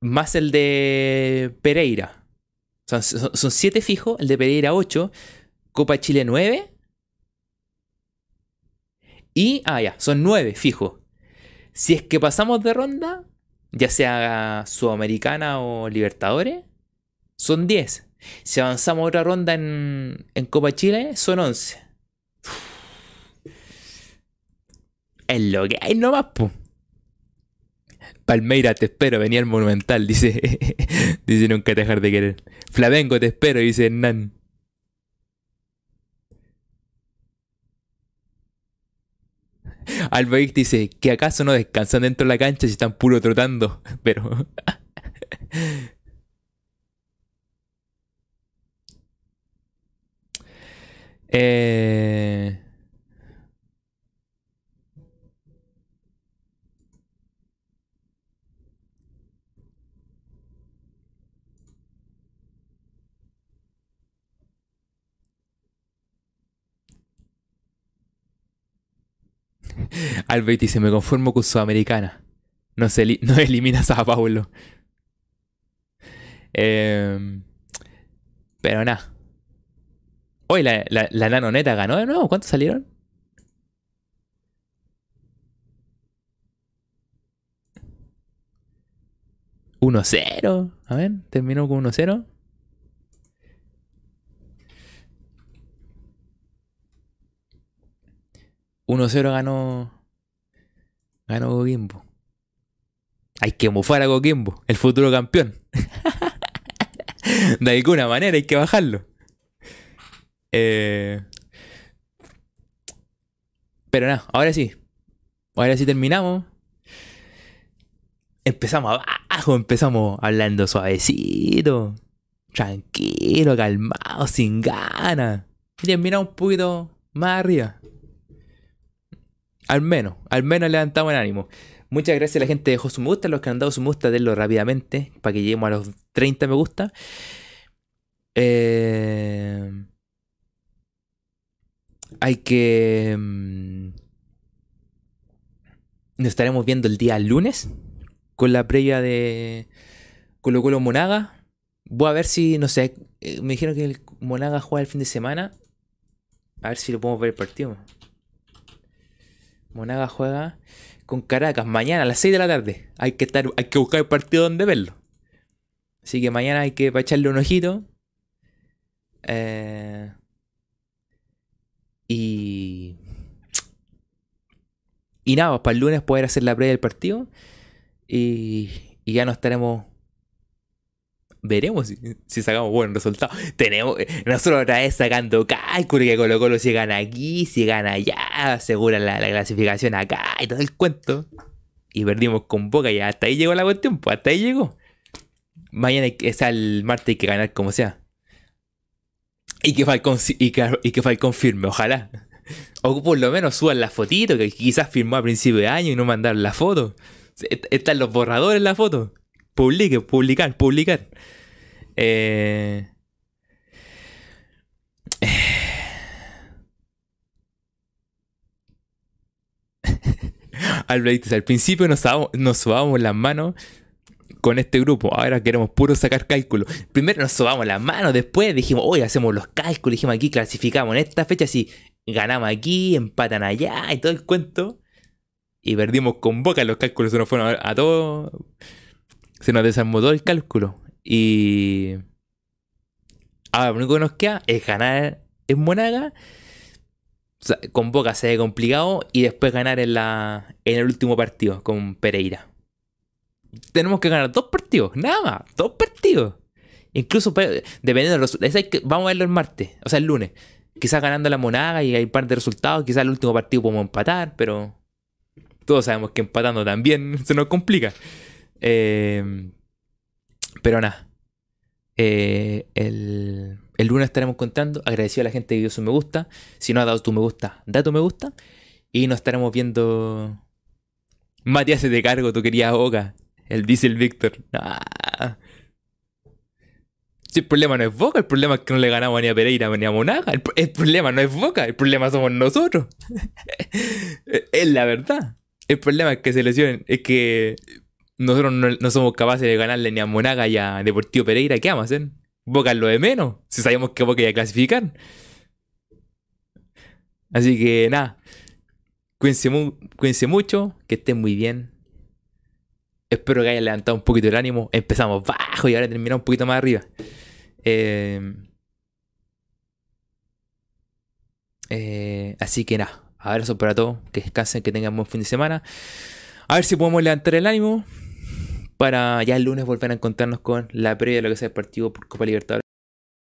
Más el de Pereira. Son 7 fijos, el de Pereira 8. Copa Chile 9. Y, ah, ya, son 9 fijos. Si es que pasamos de ronda, ya sea Sudamericana o Libertadores, son 10. Si avanzamos otra ronda en, en Copa Chile, son 11. Es lo que hay nomás, po. Palmeira, te espero, venía el Monumental, dice. dice nunca dejar de querer. Flamengo, te espero, dice Hernán. Albaik dice que acaso no descansan dentro de la cancha si están puro trotando. Pero. eh. Albert dice, me conformo con Sudamericana. No, se no elimina a Paulo. Em, pero nada. Hoy la, la, la nanoneta ganó de nuevo. ¿Cuántos salieron? ¿1-0? A ver, terminó con 1-0. Uno 0 ganó. Ganó Coquimbo. Hay que mufar a Coquimbo, el futuro campeón. De alguna manera hay que bajarlo. Eh, Pero nada, ahora sí. Ahora sí terminamos. Empezamos abajo, empezamos hablando suavecito. Tranquilo, calmado, sin ganas. Y terminamos un poquito más arriba. Al menos, al menos levantamos el ánimo. Muchas gracias a la gente que dejó su me gusta. Los que han dado su me gusta, denlo rápidamente para que lleguemos a los 30 me gusta. Eh, hay que. mm, Nos estaremos viendo el día lunes con la previa de Colo Colo Monaga. Voy a ver si, no sé, eh, me dijeron que el Monaga juega el fin de semana. A ver si lo podemos ver el partido. Monaga juega con Caracas mañana a las 6 de la tarde. Hay que estar, hay que buscar el partido donde verlo. Así que mañana hay que echarle un ojito. Eh, y. Y nada, pues, para el lunes poder hacer la previa del partido. Y, y ya nos estaremos. Veremos si, sacamos buen resultado. Tenemos, nosotros otra vez sacando cálculo que Colo Colo si gana aquí, si gana allá, asegura la, la clasificación acá y todo el cuento. Y perdimos con Boca y hasta ahí llegó la cuestión, pues hasta ahí llegó. Mañana es el martes hay que ganar como sea. Y que Falcón, y que, y que Falcón firme, ojalá. O por lo menos suban la fotito, que quizás firmó a principio de año y no mandaron la foto. Están los borradores en la foto. Publique, publicar, publicar. Eh... al, principio nos, nos las manos con este grupo. Ahora queremos puro sacar cálculos. Primero nos subamos las manos, después dijimos, hoy hacemos los cálculos, dijimos aquí clasificamos en esta fecha, si ganamos aquí, empatan allá y todo el cuento. Y perdimos con boca los cálculos, se nos fueron a, todos. Se nos todo el cálculo. Y. Ahora lo único que nos queda es ganar en Monaga. con Boca se ve complicado y después ganar en, la, en el último partido con Pereira tenemos que ganar dos partidos, nada más, dos partidos. Incluso dependiendo de los resultados, vamos a verlo el martes, o sea, el lunes. Quizás ganando la monaga y hay un par de resultados, quizás el último partido podemos empatar, pero todos sabemos que empatando también se nos complica. Em, pero nada. Eh, el, el, lunes estaremos contando. Agradecido a la gente que dio su me gusta. Si no ha dado tu me gusta, da tu me gusta. Y nos estaremos viendo. Matías, se te cargo, tú querías Boca. El dice el Víctor. Ah. Si el problema no es Boca, el problema es que no le ganamos ni a Pereira ni a Monaga. El, problema no es Boca, el problema somos nosotros. es la verdad. El problema es que se lesionen, es que nosotros no, somos capaces de ganarle ni a Monaga ni a Deportivo Pereira. ¿Qué vamos a hacer? Boca es lo de menos. Si sabíamos que Boca iba a clasificar. Así que nada. Cuídense, mucho, que estén muy bien. Espero que hayan levantado un poquito el ánimo. Empezamos bajo y ahora terminamos un poquito más arriba. Eh, eh, así que nada, abrazo para todos, que descansen, que tengan buen fin de semana. A ver si podemos levantar el ánimo para ya el lunes volver a encontrarnos con la previa de lo que sea el partido por Copa Libertadores.